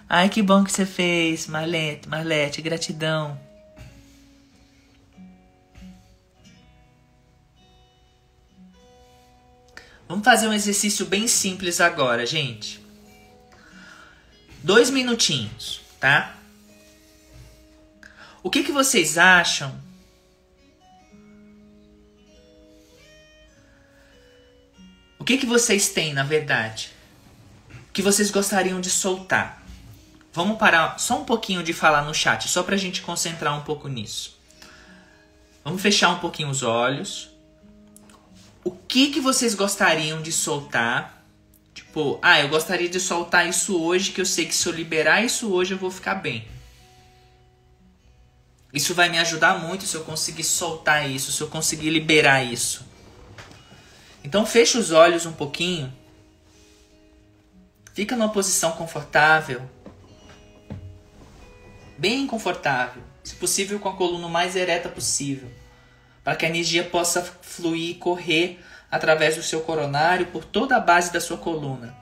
Ai, que bom que você fez, Marlete, Marlete, gratidão. Vamos fazer um exercício bem simples agora, gente. Dois minutinhos, tá? O que, que vocês acham? O que, que vocês têm, na verdade? Que vocês gostariam de soltar? Vamos parar só um pouquinho de falar no chat, só pra gente concentrar um pouco nisso. Vamos fechar um pouquinho os olhos o que que vocês gostariam de soltar? Tipo, ah, eu gostaria de soltar isso hoje, que eu sei que se eu liberar isso hoje eu vou ficar bem. Isso vai me ajudar muito se eu conseguir soltar isso, se eu conseguir liberar isso. Então fecha os olhos um pouquinho. Fica numa posição confortável. Bem confortável. Se possível com a coluna mais ereta possível para que a energia possa fluir e correr através do seu coronário por toda a base da sua coluna.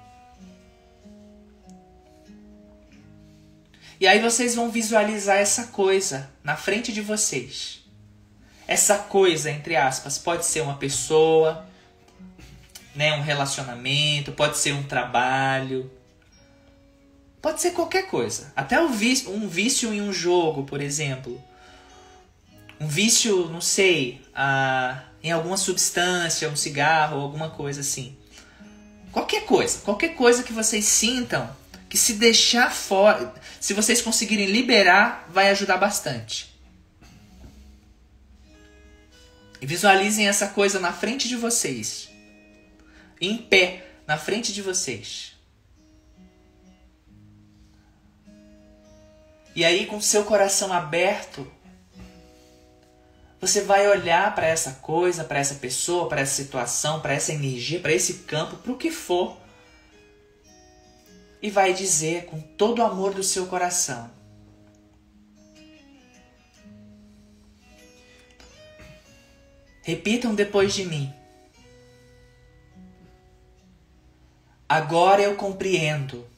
E aí vocês vão visualizar essa coisa na frente de vocês. Essa coisa, entre aspas, pode ser uma pessoa, né, um relacionamento, pode ser um trabalho, pode ser qualquer coisa. Até um vício, um vício em um jogo, por exemplo. Um vício, não sei, a, em alguma substância, um cigarro, alguma coisa assim. Qualquer coisa, qualquer coisa que vocês sintam que se deixar fora, se vocês conseguirem liberar, vai ajudar bastante. E visualizem essa coisa na frente de vocês em pé na frente de vocês. E aí, com seu coração aberto, você vai olhar para essa coisa, para essa pessoa, para essa situação, para essa energia, para esse campo, para o que for, e vai dizer com todo o amor do seu coração: Repitam depois de mim. Agora eu compreendo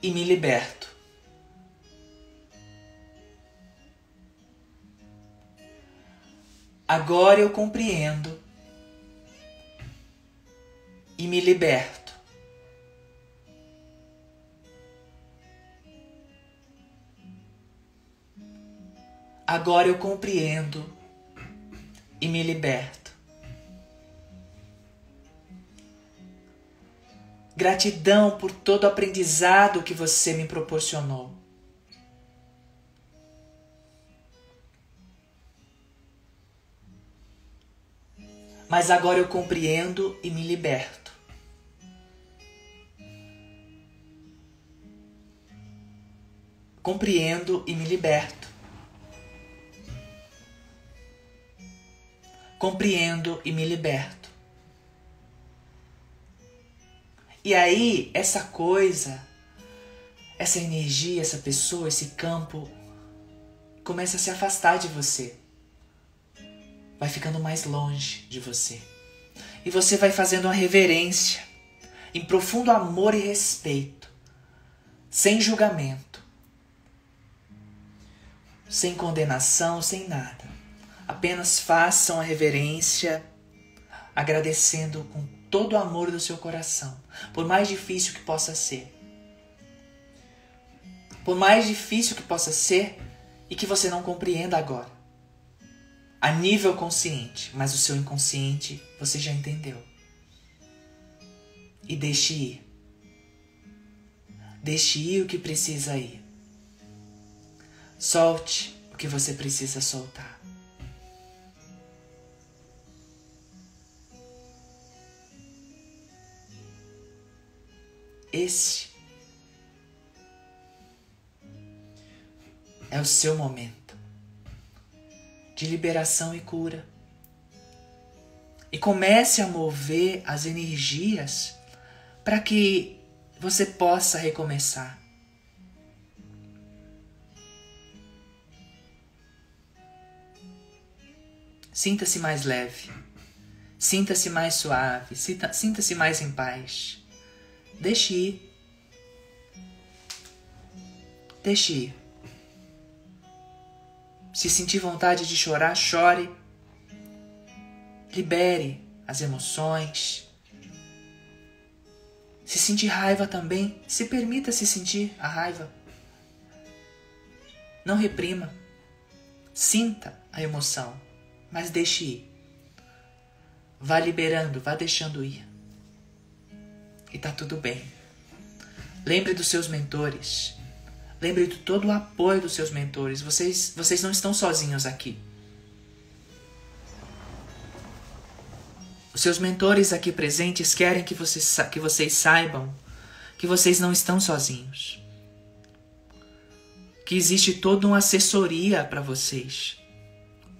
e me liberto. Agora eu compreendo e me liberto. Agora eu compreendo e me liberto. Gratidão por todo o aprendizado que você me proporcionou. Mas agora eu compreendo e me liberto. Compreendo e me liberto. Compreendo e me liberto. E aí, essa coisa, essa energia, essa pessoa, esse campo começa a se afastar de você. Vai ficando mais longe de você. E você vai fazendo uma reverência, em profundo amor e respeito, sem julgamento, sem condenação, sem nada. Apenas façam a reverência, agradecendo com todo o amor do seu coração, por mais difícil que possa ser. Por mais difícil que possa ser e que você não compreenda agora. A nível consciente, mas o seu inconsciente você já entendeu. E deixe ir. Deixe ir o que precisa ir. Solte o que você precisa soltar. Esse é o seu momento de liberação e cura. E comece a mover as energias para que você possa recomeçar. Sinta-se mais leve. Sinta-se mais suave. Sinta-se mais em paz. Deixe ir. Deixe ir. Se sentir vontade de chorar, chore. Libere as emoções. Se sentir raiva também, se permita se sentir a raiva. Não reprima. Sinta a emoção, mas deixe ir. Vá liberando, vá deixando ir e tá tudo bem. Lembre dos seus mentores. Lembre de todo o apoio dos seus mentores. Vocês, vocês não estão sozinhos aqui. Os seus mentores aqui presentes querem que vocês, que vocês saibam que vocês não estão sozinhos. Que existe toda uma assessoria para vocês,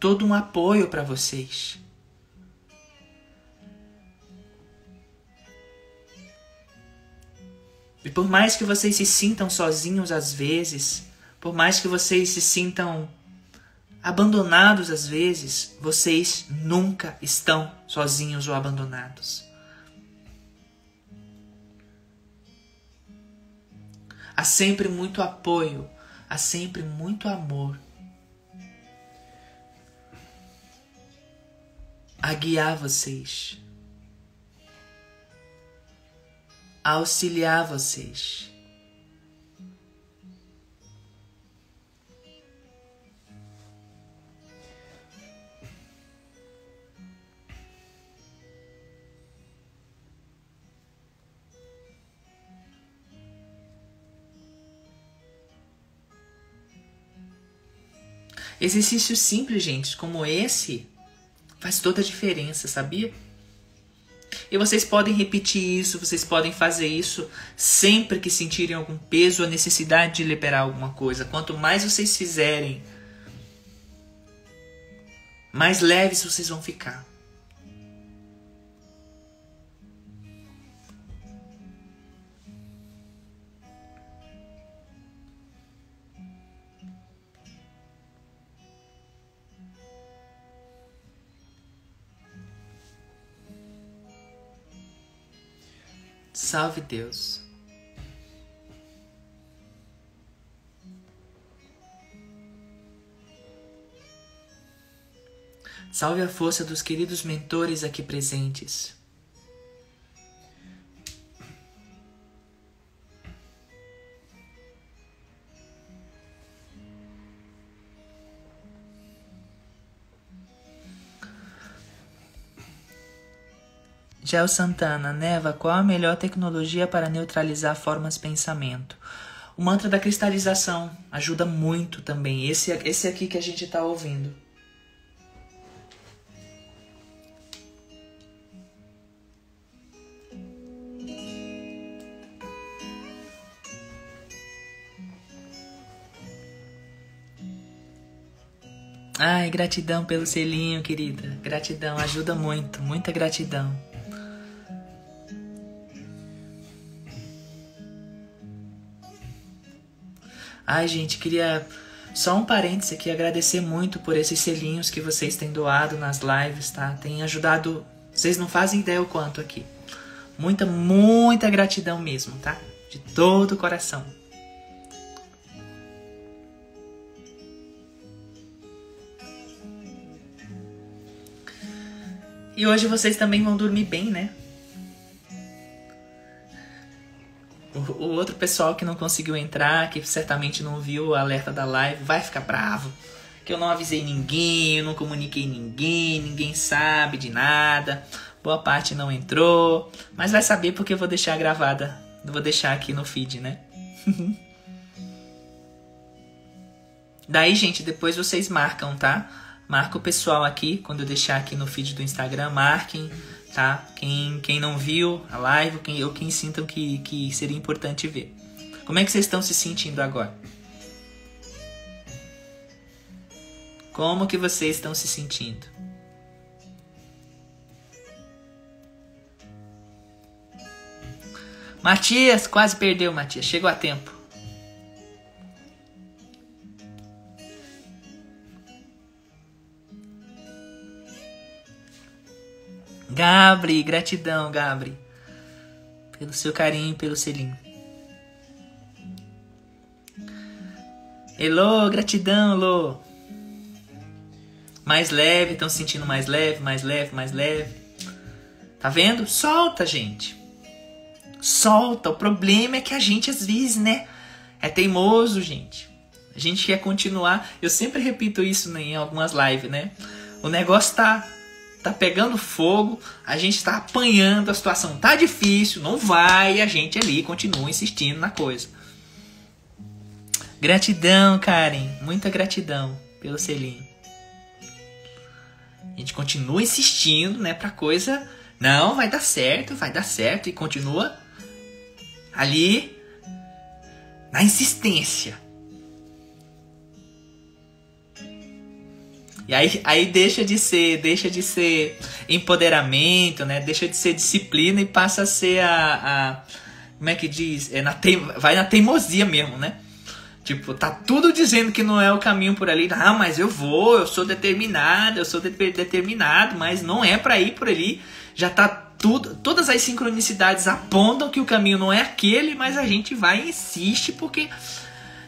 todo um apoio para vocês. E por mais que vocês se sintam sozinhos às vezes, por mais que vocês se sintam abandonados às vezes, vocês nunca estão sozinhos ou abandonados. Há sempre muito apoio, há sempre muito amor. a guiar vocês, a auxiliar vocês. Exercícios simples, gente, como esse, faz toda a diferença, sabia? E vocês podem repetir isso, vocês podem fazer isso sempre que sentirem algum peso ou necessidade de liberar alguma coisa. Quanto mais vocês fizerem, mais leves vocês vão ficar. Salve Deus. Salve a força dos queridos mentores aqui presentes. Gel Santana, Neva, qual a melhor tecnologia para neutralizar formas de pensamento? O mantra da cristalização ajuda muito também. Esse, esse aqui que a gente está ouvindo. Ai, gratidão pelo selinho, querida. Gratidão, ajuda muito, muita gratidão. Ai, gente, queria só um parêntese aqui, agradecer muito por esses selinhos que vocês têm doado nas lives, tá? Tem ajudado, vocês não fazem ideia o quanto aqui. Muita, muita gratidão mesmo, tá? De todo o coração. E hoje vocês também vão dormir bem, né? O, outro pessoal que não conseguiu entrar, que certamente não viu o alerta da live, vai ficar bravo. Que eu não avisei ninguém, eu não comuniquei ninguém, ninguém sabe de nada. Boa parte não entrou, mas vai saber porque eu vou deixar gravada. Vou deixar aqui no feed, né? Daí, gente, depois vocês marcam, tá? Marca o pessoal aqui, quando eu deixar aqui no feed do Instagram, marquem tá? Quem, quem não viu a live quem, ou quem sintam que, que seria importante ver. Como é que vocês estão se sentindo agora? Como que vocês estão se sentindo? Matias, quase perdeu, Matias. Chegou a tempo. Gabri, gratidão, Gabri. Pelo seu carinho, pelo selinho. Elô, gratidão, Elô. Mais leve, estão se sentindo mais leve, mais leve, mais leve. Tá vendo? Solta, gente. Solta. O problema é que a gente, às vezes, né? É teimoso, gente. A gente quer continuar. Eu sempre repito isso em algumas lives, né? O negócio tá tá pegando fogo, a gente tá apanhando, a situação tá difícil, não vai, e a gente ali continua insistindo na coisa. Gratidão, Karen, muita gratidão pelo selinho. A gente continua insistindo, né, pra coisa, não, vai dar certo, vai dar certo, e continua ali na insistência. E aí, aí deixa de ser, deixa de ser empoderamento, né? Deixa de ser disciplina e passa a ser a, a como é que diz? É na te, vai na teimosia mesmo, né? Tipo, tá tudo dizendo que não é o caminho por ali. Ah, mas eu vou, eu sou determinado, eu sou de, determinado, mas não é para ir por ali. Já tá tudo, todas as sincronicidades apontam que o caminho não é aquele, mas a gente vai e insiste porque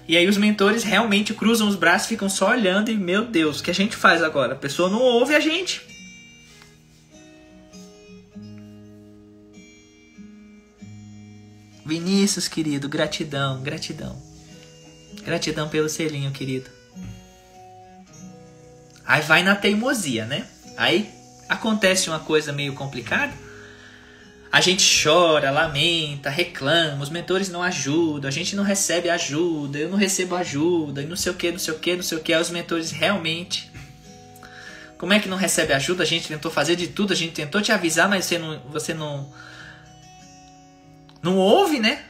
e aí os mentores realmente cruzam os braços, ficam só olhando e meu Deus, o que a gente faz agora? A pessoa não ouve a gente. Vinícius, querido, gratidão, gratidão. Gratidão pelo selinho, querido. Aí vai na teimosia, né? Aí acontece uma coisa meio complicada a gente chora, lamenta, reclama, os mentores não ajudam, a gente não recebe ajuda, eu não recebo ajuda, e não sei o que, não sei o que, não sei o que. Os mentores realmente. Como é que não recebe ajuda? A gente tentou fazer de tudo, a gente tentou te avisar, mas você não, você não, não ouve, né?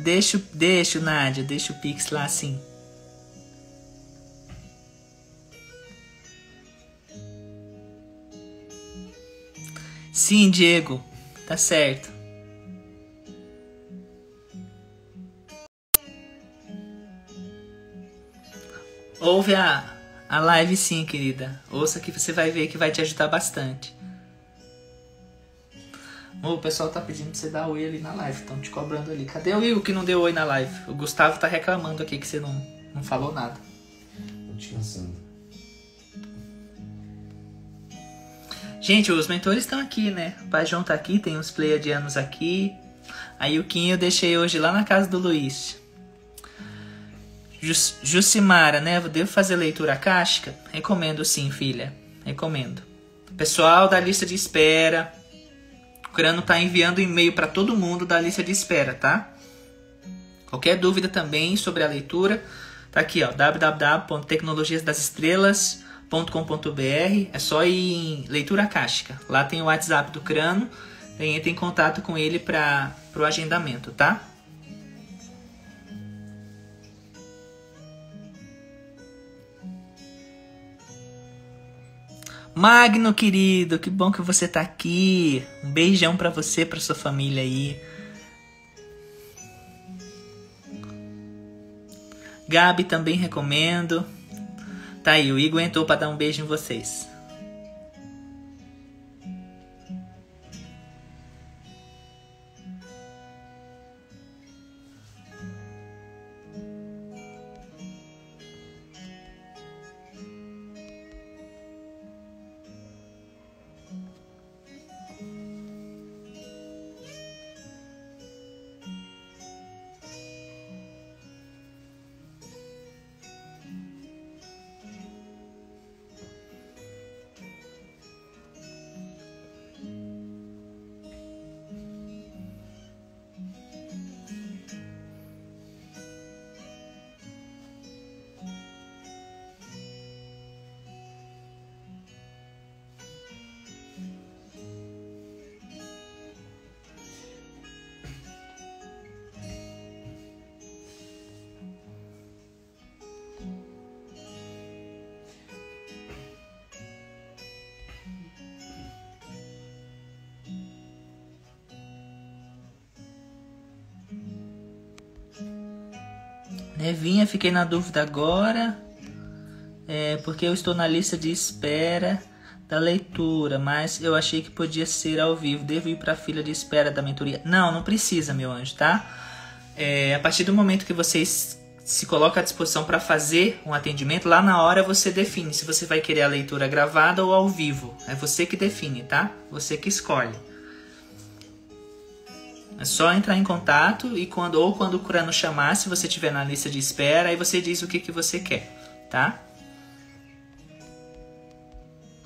Deixa, deixa, Nádia, deixa o Pix lá assim. Sim, Diego, tá certo. Ouve a, a live sim, querida. Ouça que você vai ver que vai te ajudar bastante. O pessoal tá pedindo pra você dar oi ali na live, estão te cobrando ali. Cadê o Igor que não deu oi na live? O Gustavo tá reclamando aqui que você não, não falou nada.
Tô descansando.
Gente, os mentores estão aqui, né? O Pai João tá aqui, tem uns pleiadianos aqui. Aí o Kim eu deixei hoje lá na casa do Luiz. Jus, Jucimara, né? Devo fazer leitura cástico? Recomendo sim, filha. Recomendo. Pessoal da lista de espera, o Crano tá enviando e-mail para todo mundo da lista de espera, tá? Qualquer dúvida também sobre a leitura, tá aqui, ó, www.tecnologiasdasestrelas.com.br. É só ir em leitura cástica. Lá tem o WhatsApp do Crano. Entra em contato com ele para o agendamento, tá? Magno, querido, que bom que você tá aqui. Um beijão para você, para sua família aí. Gabi também recomendo. Tá aí, o Igor entrou para dar um beijo em vocês. Fiquei na dúvida agora. É, porque eu estou na lista de espera da leitura, mas eu achei que podia ser ao vivo. Devo ir para a fila de espera da mentoria? Não, não precisa, meu anjo, tá? É, a partir do momento que vocês se coloca à disposição para fazer um atendimento, lá na hora você define se você vai querer a leitura gravada ou ao vivo. É você que define, tá? Você que escolhe. É só entrar em contato e quando ou quando o Curano chamar, se você estiver na lista de espera, aí você diz o que, que você quer, tá?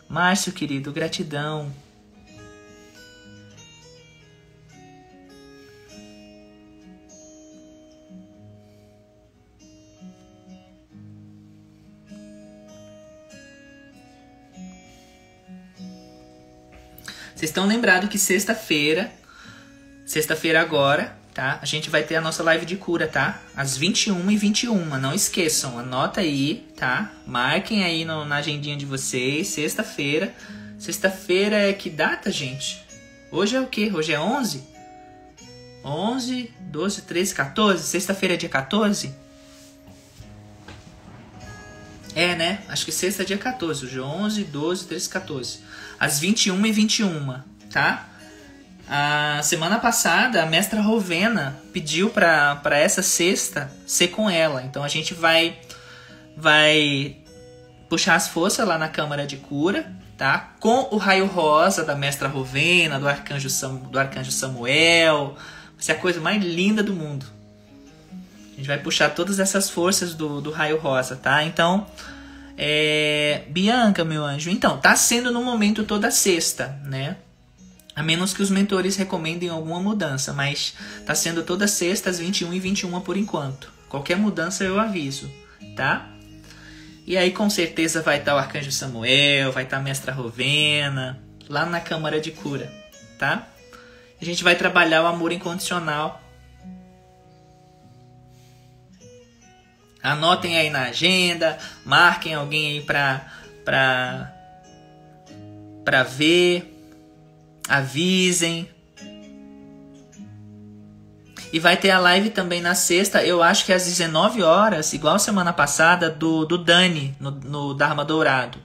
Márcio, querido, gratidão. Vocês estão lembrados que sexta-feira Sexta-feira agora tá? A gente vai ter a nossa live de cura, tá? Às 21 e 21 não esqueçam, anota aí, tá? Marquem aí no, na agendinha de vocês, sexta-feira. Sexta-feira é que data, gente? Hoje é o quê? Hoje é 11? 11, 12, 13, 14? Sexta-feira é dia 14? É, né? Acho que sexta é dia 14. Hoje é 11, 12, 13, 14. Às 21 e 21, tá? A semana passada, a mestra Rovena pediu para essa sexta ser com ela. Então a gente vai vai puxar as forças lá na Câmara de Cura, tá? Com o raio rosa da mestra Rovena, do arcanjo, Sam, do arcanjo Samuel. Vai ser a coisa mais linda do mundo. A gente vai puxar todas essas forças do, do raio rosa, tá? Então, é... Bianca, meu anjo. Então, tá sendo no momento toda sexta, né? A menos que os mentores recomendem alguma mudança, mas tá sendo toda sexta às 21 e 21 por enquanto. Qualquer mudança eu aviso, tá? E aí com certeza vai estar o Arcanjo Samuel, vai estar a Mestra Rovena, lá na Câmara de Cura, tá? A gente vai trabalhar o amor incondicional Anotem aí na agenda, marquem alguém aí pra, pra, pra ver, avisem. E vai ter a live também na sexta, eu acho que às 19 horas, igual semana passada, do, do Dani, no, no Dharma Dourado.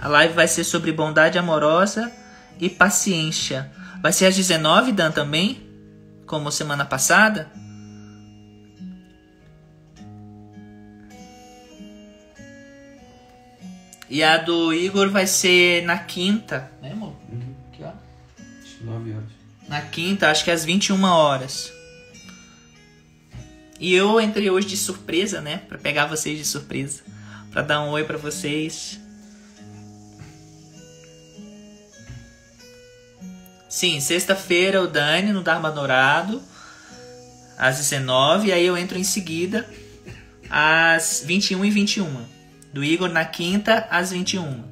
A live vai ser sobre bondade amorosa e paciência. Vai ser às 19, Dan, também? Como semana passada? E a do Igor vai ser na quinta, né, amor?
Uhum.
Que hora?
9 horas.
Na quinta, acho que às 21 horas. E eu entrei hoje de surpresa, né? Pra pegar vocês de surpresa. Pra dar um oi pra vocês. Sim, sexta-feira o Dani no Dharma Dourado. Às 19 e aí eu entro em seguida às 21 e 21 do Igor na quinta às 21.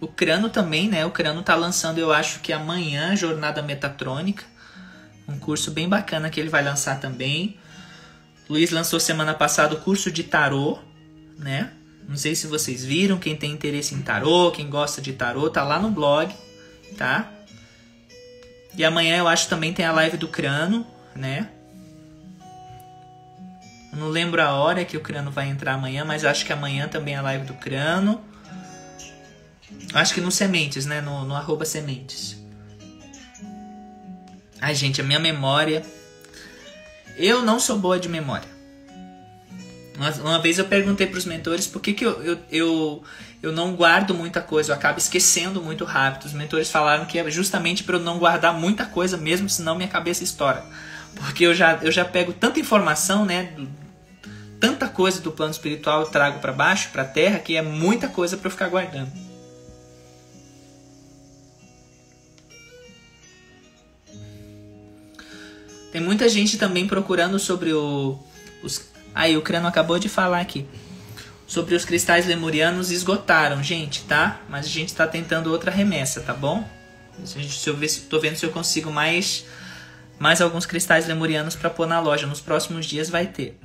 O Crano também, né? O Crano tá lançando, eu acho que amanhã, Jornada Metatrônica. Um curso bem bacana que ele vai lançar também. Luiz lançou semana passada o curso de tarô, né? Não sei se vocês viram, quem tem interesse em tarô, quem gosta de tarô, tá lá no blog, tá? E amanhã eu acho também tem a live do Crano, né? Eu não lembro a hora que o Crano vai entrar amanhã, mas acho que amanhã também é a live do Crano. Acho que no Sementes, né? No, no arroba Sementes. Ai, gente, a minha memória. Eu não sou boa de memória. Uma, uma vez eu perguntei para os mentores por que, que eu, eu, eu, eu não guardo muita coisa, eu acabo esquecendo muito rápido. Os mentores falaram que é justamente para eu não guardar muita coisa mesmo, senão minha cabeça estoura. Porque eu já, eu já pego tanta informação, né? Tanta coisa do plano espiritual eu trago para baixo, para terra, que é muita coisa para eu ficar guardando. Tem muita gente também procurando sobre o, os. Aí, o Crano acabou de falar aqui sobre os cristais lemurianos esgotaram, gente, tá? Mas a gente tá tentando outra remessa, tá bom? Se eu ver, tô vendo se eu consigo mais mais alguns cristais lemurianos para pôr na loja. Nos próximos dias vai ter.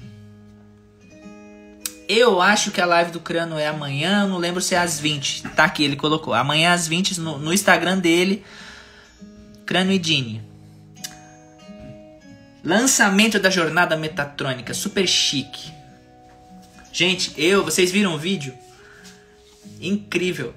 Eu acho que a live do Crano é amanhã, não lembro se é às 20. Tá aqui, ele colocou. Amanhã às 20 no, no Instagram dele. Crano e Dini. Lançamento da jornada metatrônica, super chique. Gente, eu, vocês viram o vídeo? Incrível.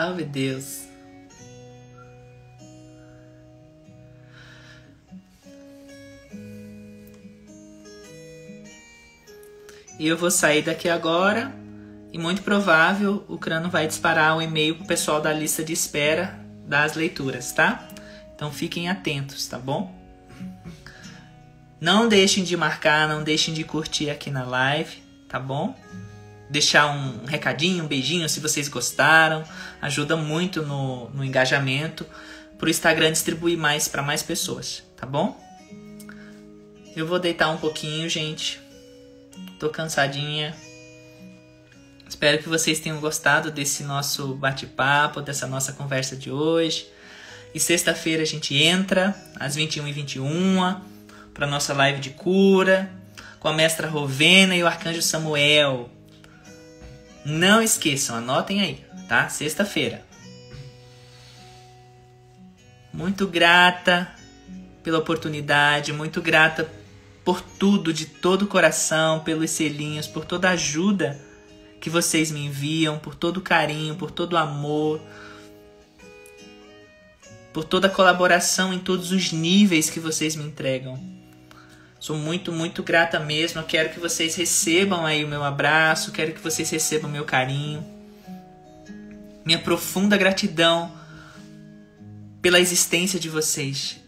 Salve Deus. E eu vou sair daqui agora E muito provável o Crano vai disparar um e-mail pro pessoal da lista de espera das leituras, tá? Então fiquem atentos, tá bom? Não deixem de marcar, não deixem de curtir aqui na live, tá bom? Deixar um recadinho, um beijinho se vocês gostaram, ajuda muito no, no engajamento para o Instagram distribuir mais para mais pessoas, tá bom? Eu vou deitar um pouquinho, gente. Tô cansadinha. Espero que vocês tenham gostado desse nosso bate-papo, dessa nossa conversa de hoje. E sexta-feira a gente entra às 21h21 para nossa live de cura com a mestra Rovena e o arcanjo Samuel. Não esqueçam, anotem aí, tá? Sexta-feira. Muito grata pela oportunidade, muito grata por tudo, de todo o coração, pelos selinhos, por toda a ajuda que vocês me enviam, por todo o carinho, por todo o amor, por toda a colaboração em todos os níveis que vocês me entregam. Sou muito, muito grata mesmo. Eu quero que vocês recebam aí o meu abraço, quero que vocês recebam o meu carinho. Minha profunda gratidão pela existência de vocês.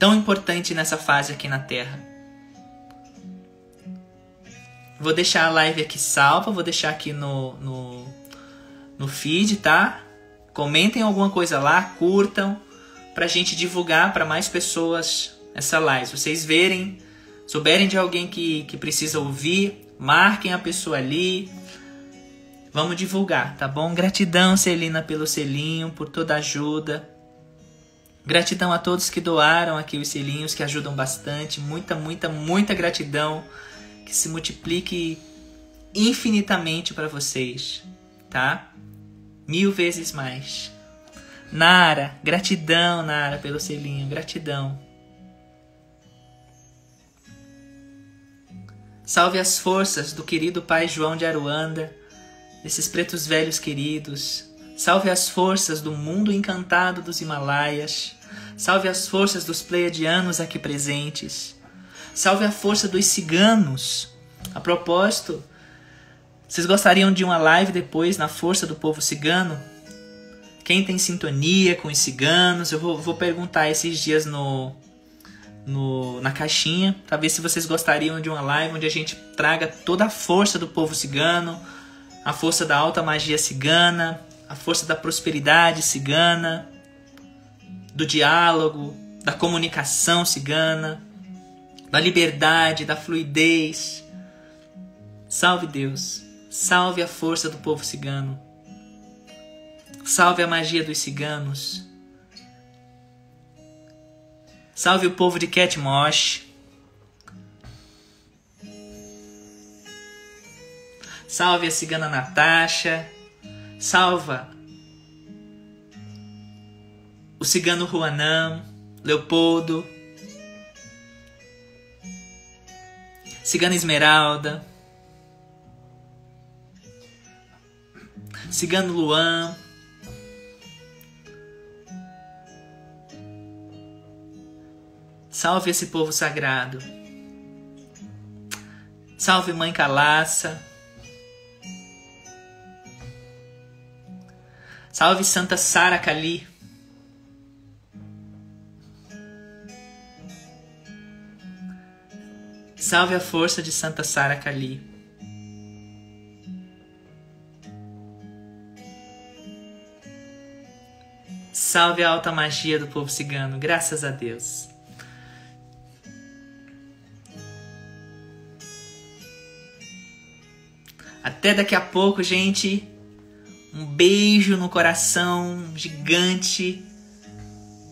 Tão importante nessa fase aqui na Terra. Vou deixar a live aqui salva, vou deixar aqui no, no, no feed, tá? Comentem alguma coisa lá, curtam, pra gente divulgar para mais pessoas essa live. Se vocês verem, souberem de alguém que, que precisa ouvir, marquem a pessoa ali. Vamos divulgar, tá bom? Gratidão, Celina, pelo selinho, por toda a ajuda. Gratidão a todos que doaram aqui os selinhos, que ajudam bastante. Muita, muita, muita gratidão. Que se multiplique infinitamente para vocês, tá? Mil vezes mais. Nara, gratidão, Nara, pelo selinho, gratidão. Salve as forças do querido Pai João de Aruanda, desses pretos velhos queridos. Salve as forças do mundo encantado dos Himalaias. Salve as forças dos pleiadianos aqui presentes. Salve a força dos ciganos. A propósito, vocês gostariam de uma live depois na força do povo cigano? Quem tem sintonia com os ciganos? Eu vou, vou perguntar esses dias no, no, na caixinha para ver se vocês gostariam de uma live onde a gente traga toda a força do povo cigano, a força da alta magia cigana, a força da prosperidade cigana, do diálogo, da comunicação cigana, da liberdade, da fluidez. Salve Deus, salve a força do povo cigano, salve a magia dos ciganos Salve o povo de Ketmosh. Salve a cigana Natasha. Salva o cigano Juanam, Leopoldo, cigana Esmeralda, cigano Luan, Salve esse povo sagrado. Salve Mãe Calaça. Salve Santa Sara Cali. Salve a força de Santa Sara Cali. Salve a alta magia do povo cigano, graças a Deus. Até daqui a pouco, gente. Um beijo no coração gigante.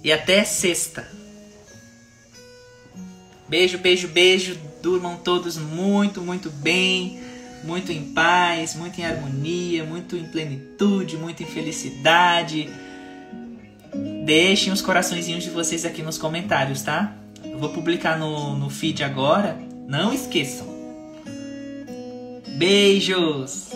E até sexta. Beijo, beijo, beijo. Durmam todos muito, muito bem. Muito em paz, muito em harmonia, muito em plenitude, muito em felicidade. Deixem os coraçõezinhos de vocês aqui nos comentários, tá? Eu vou publicar no, no feed agora. Não esqueçam. Beijos!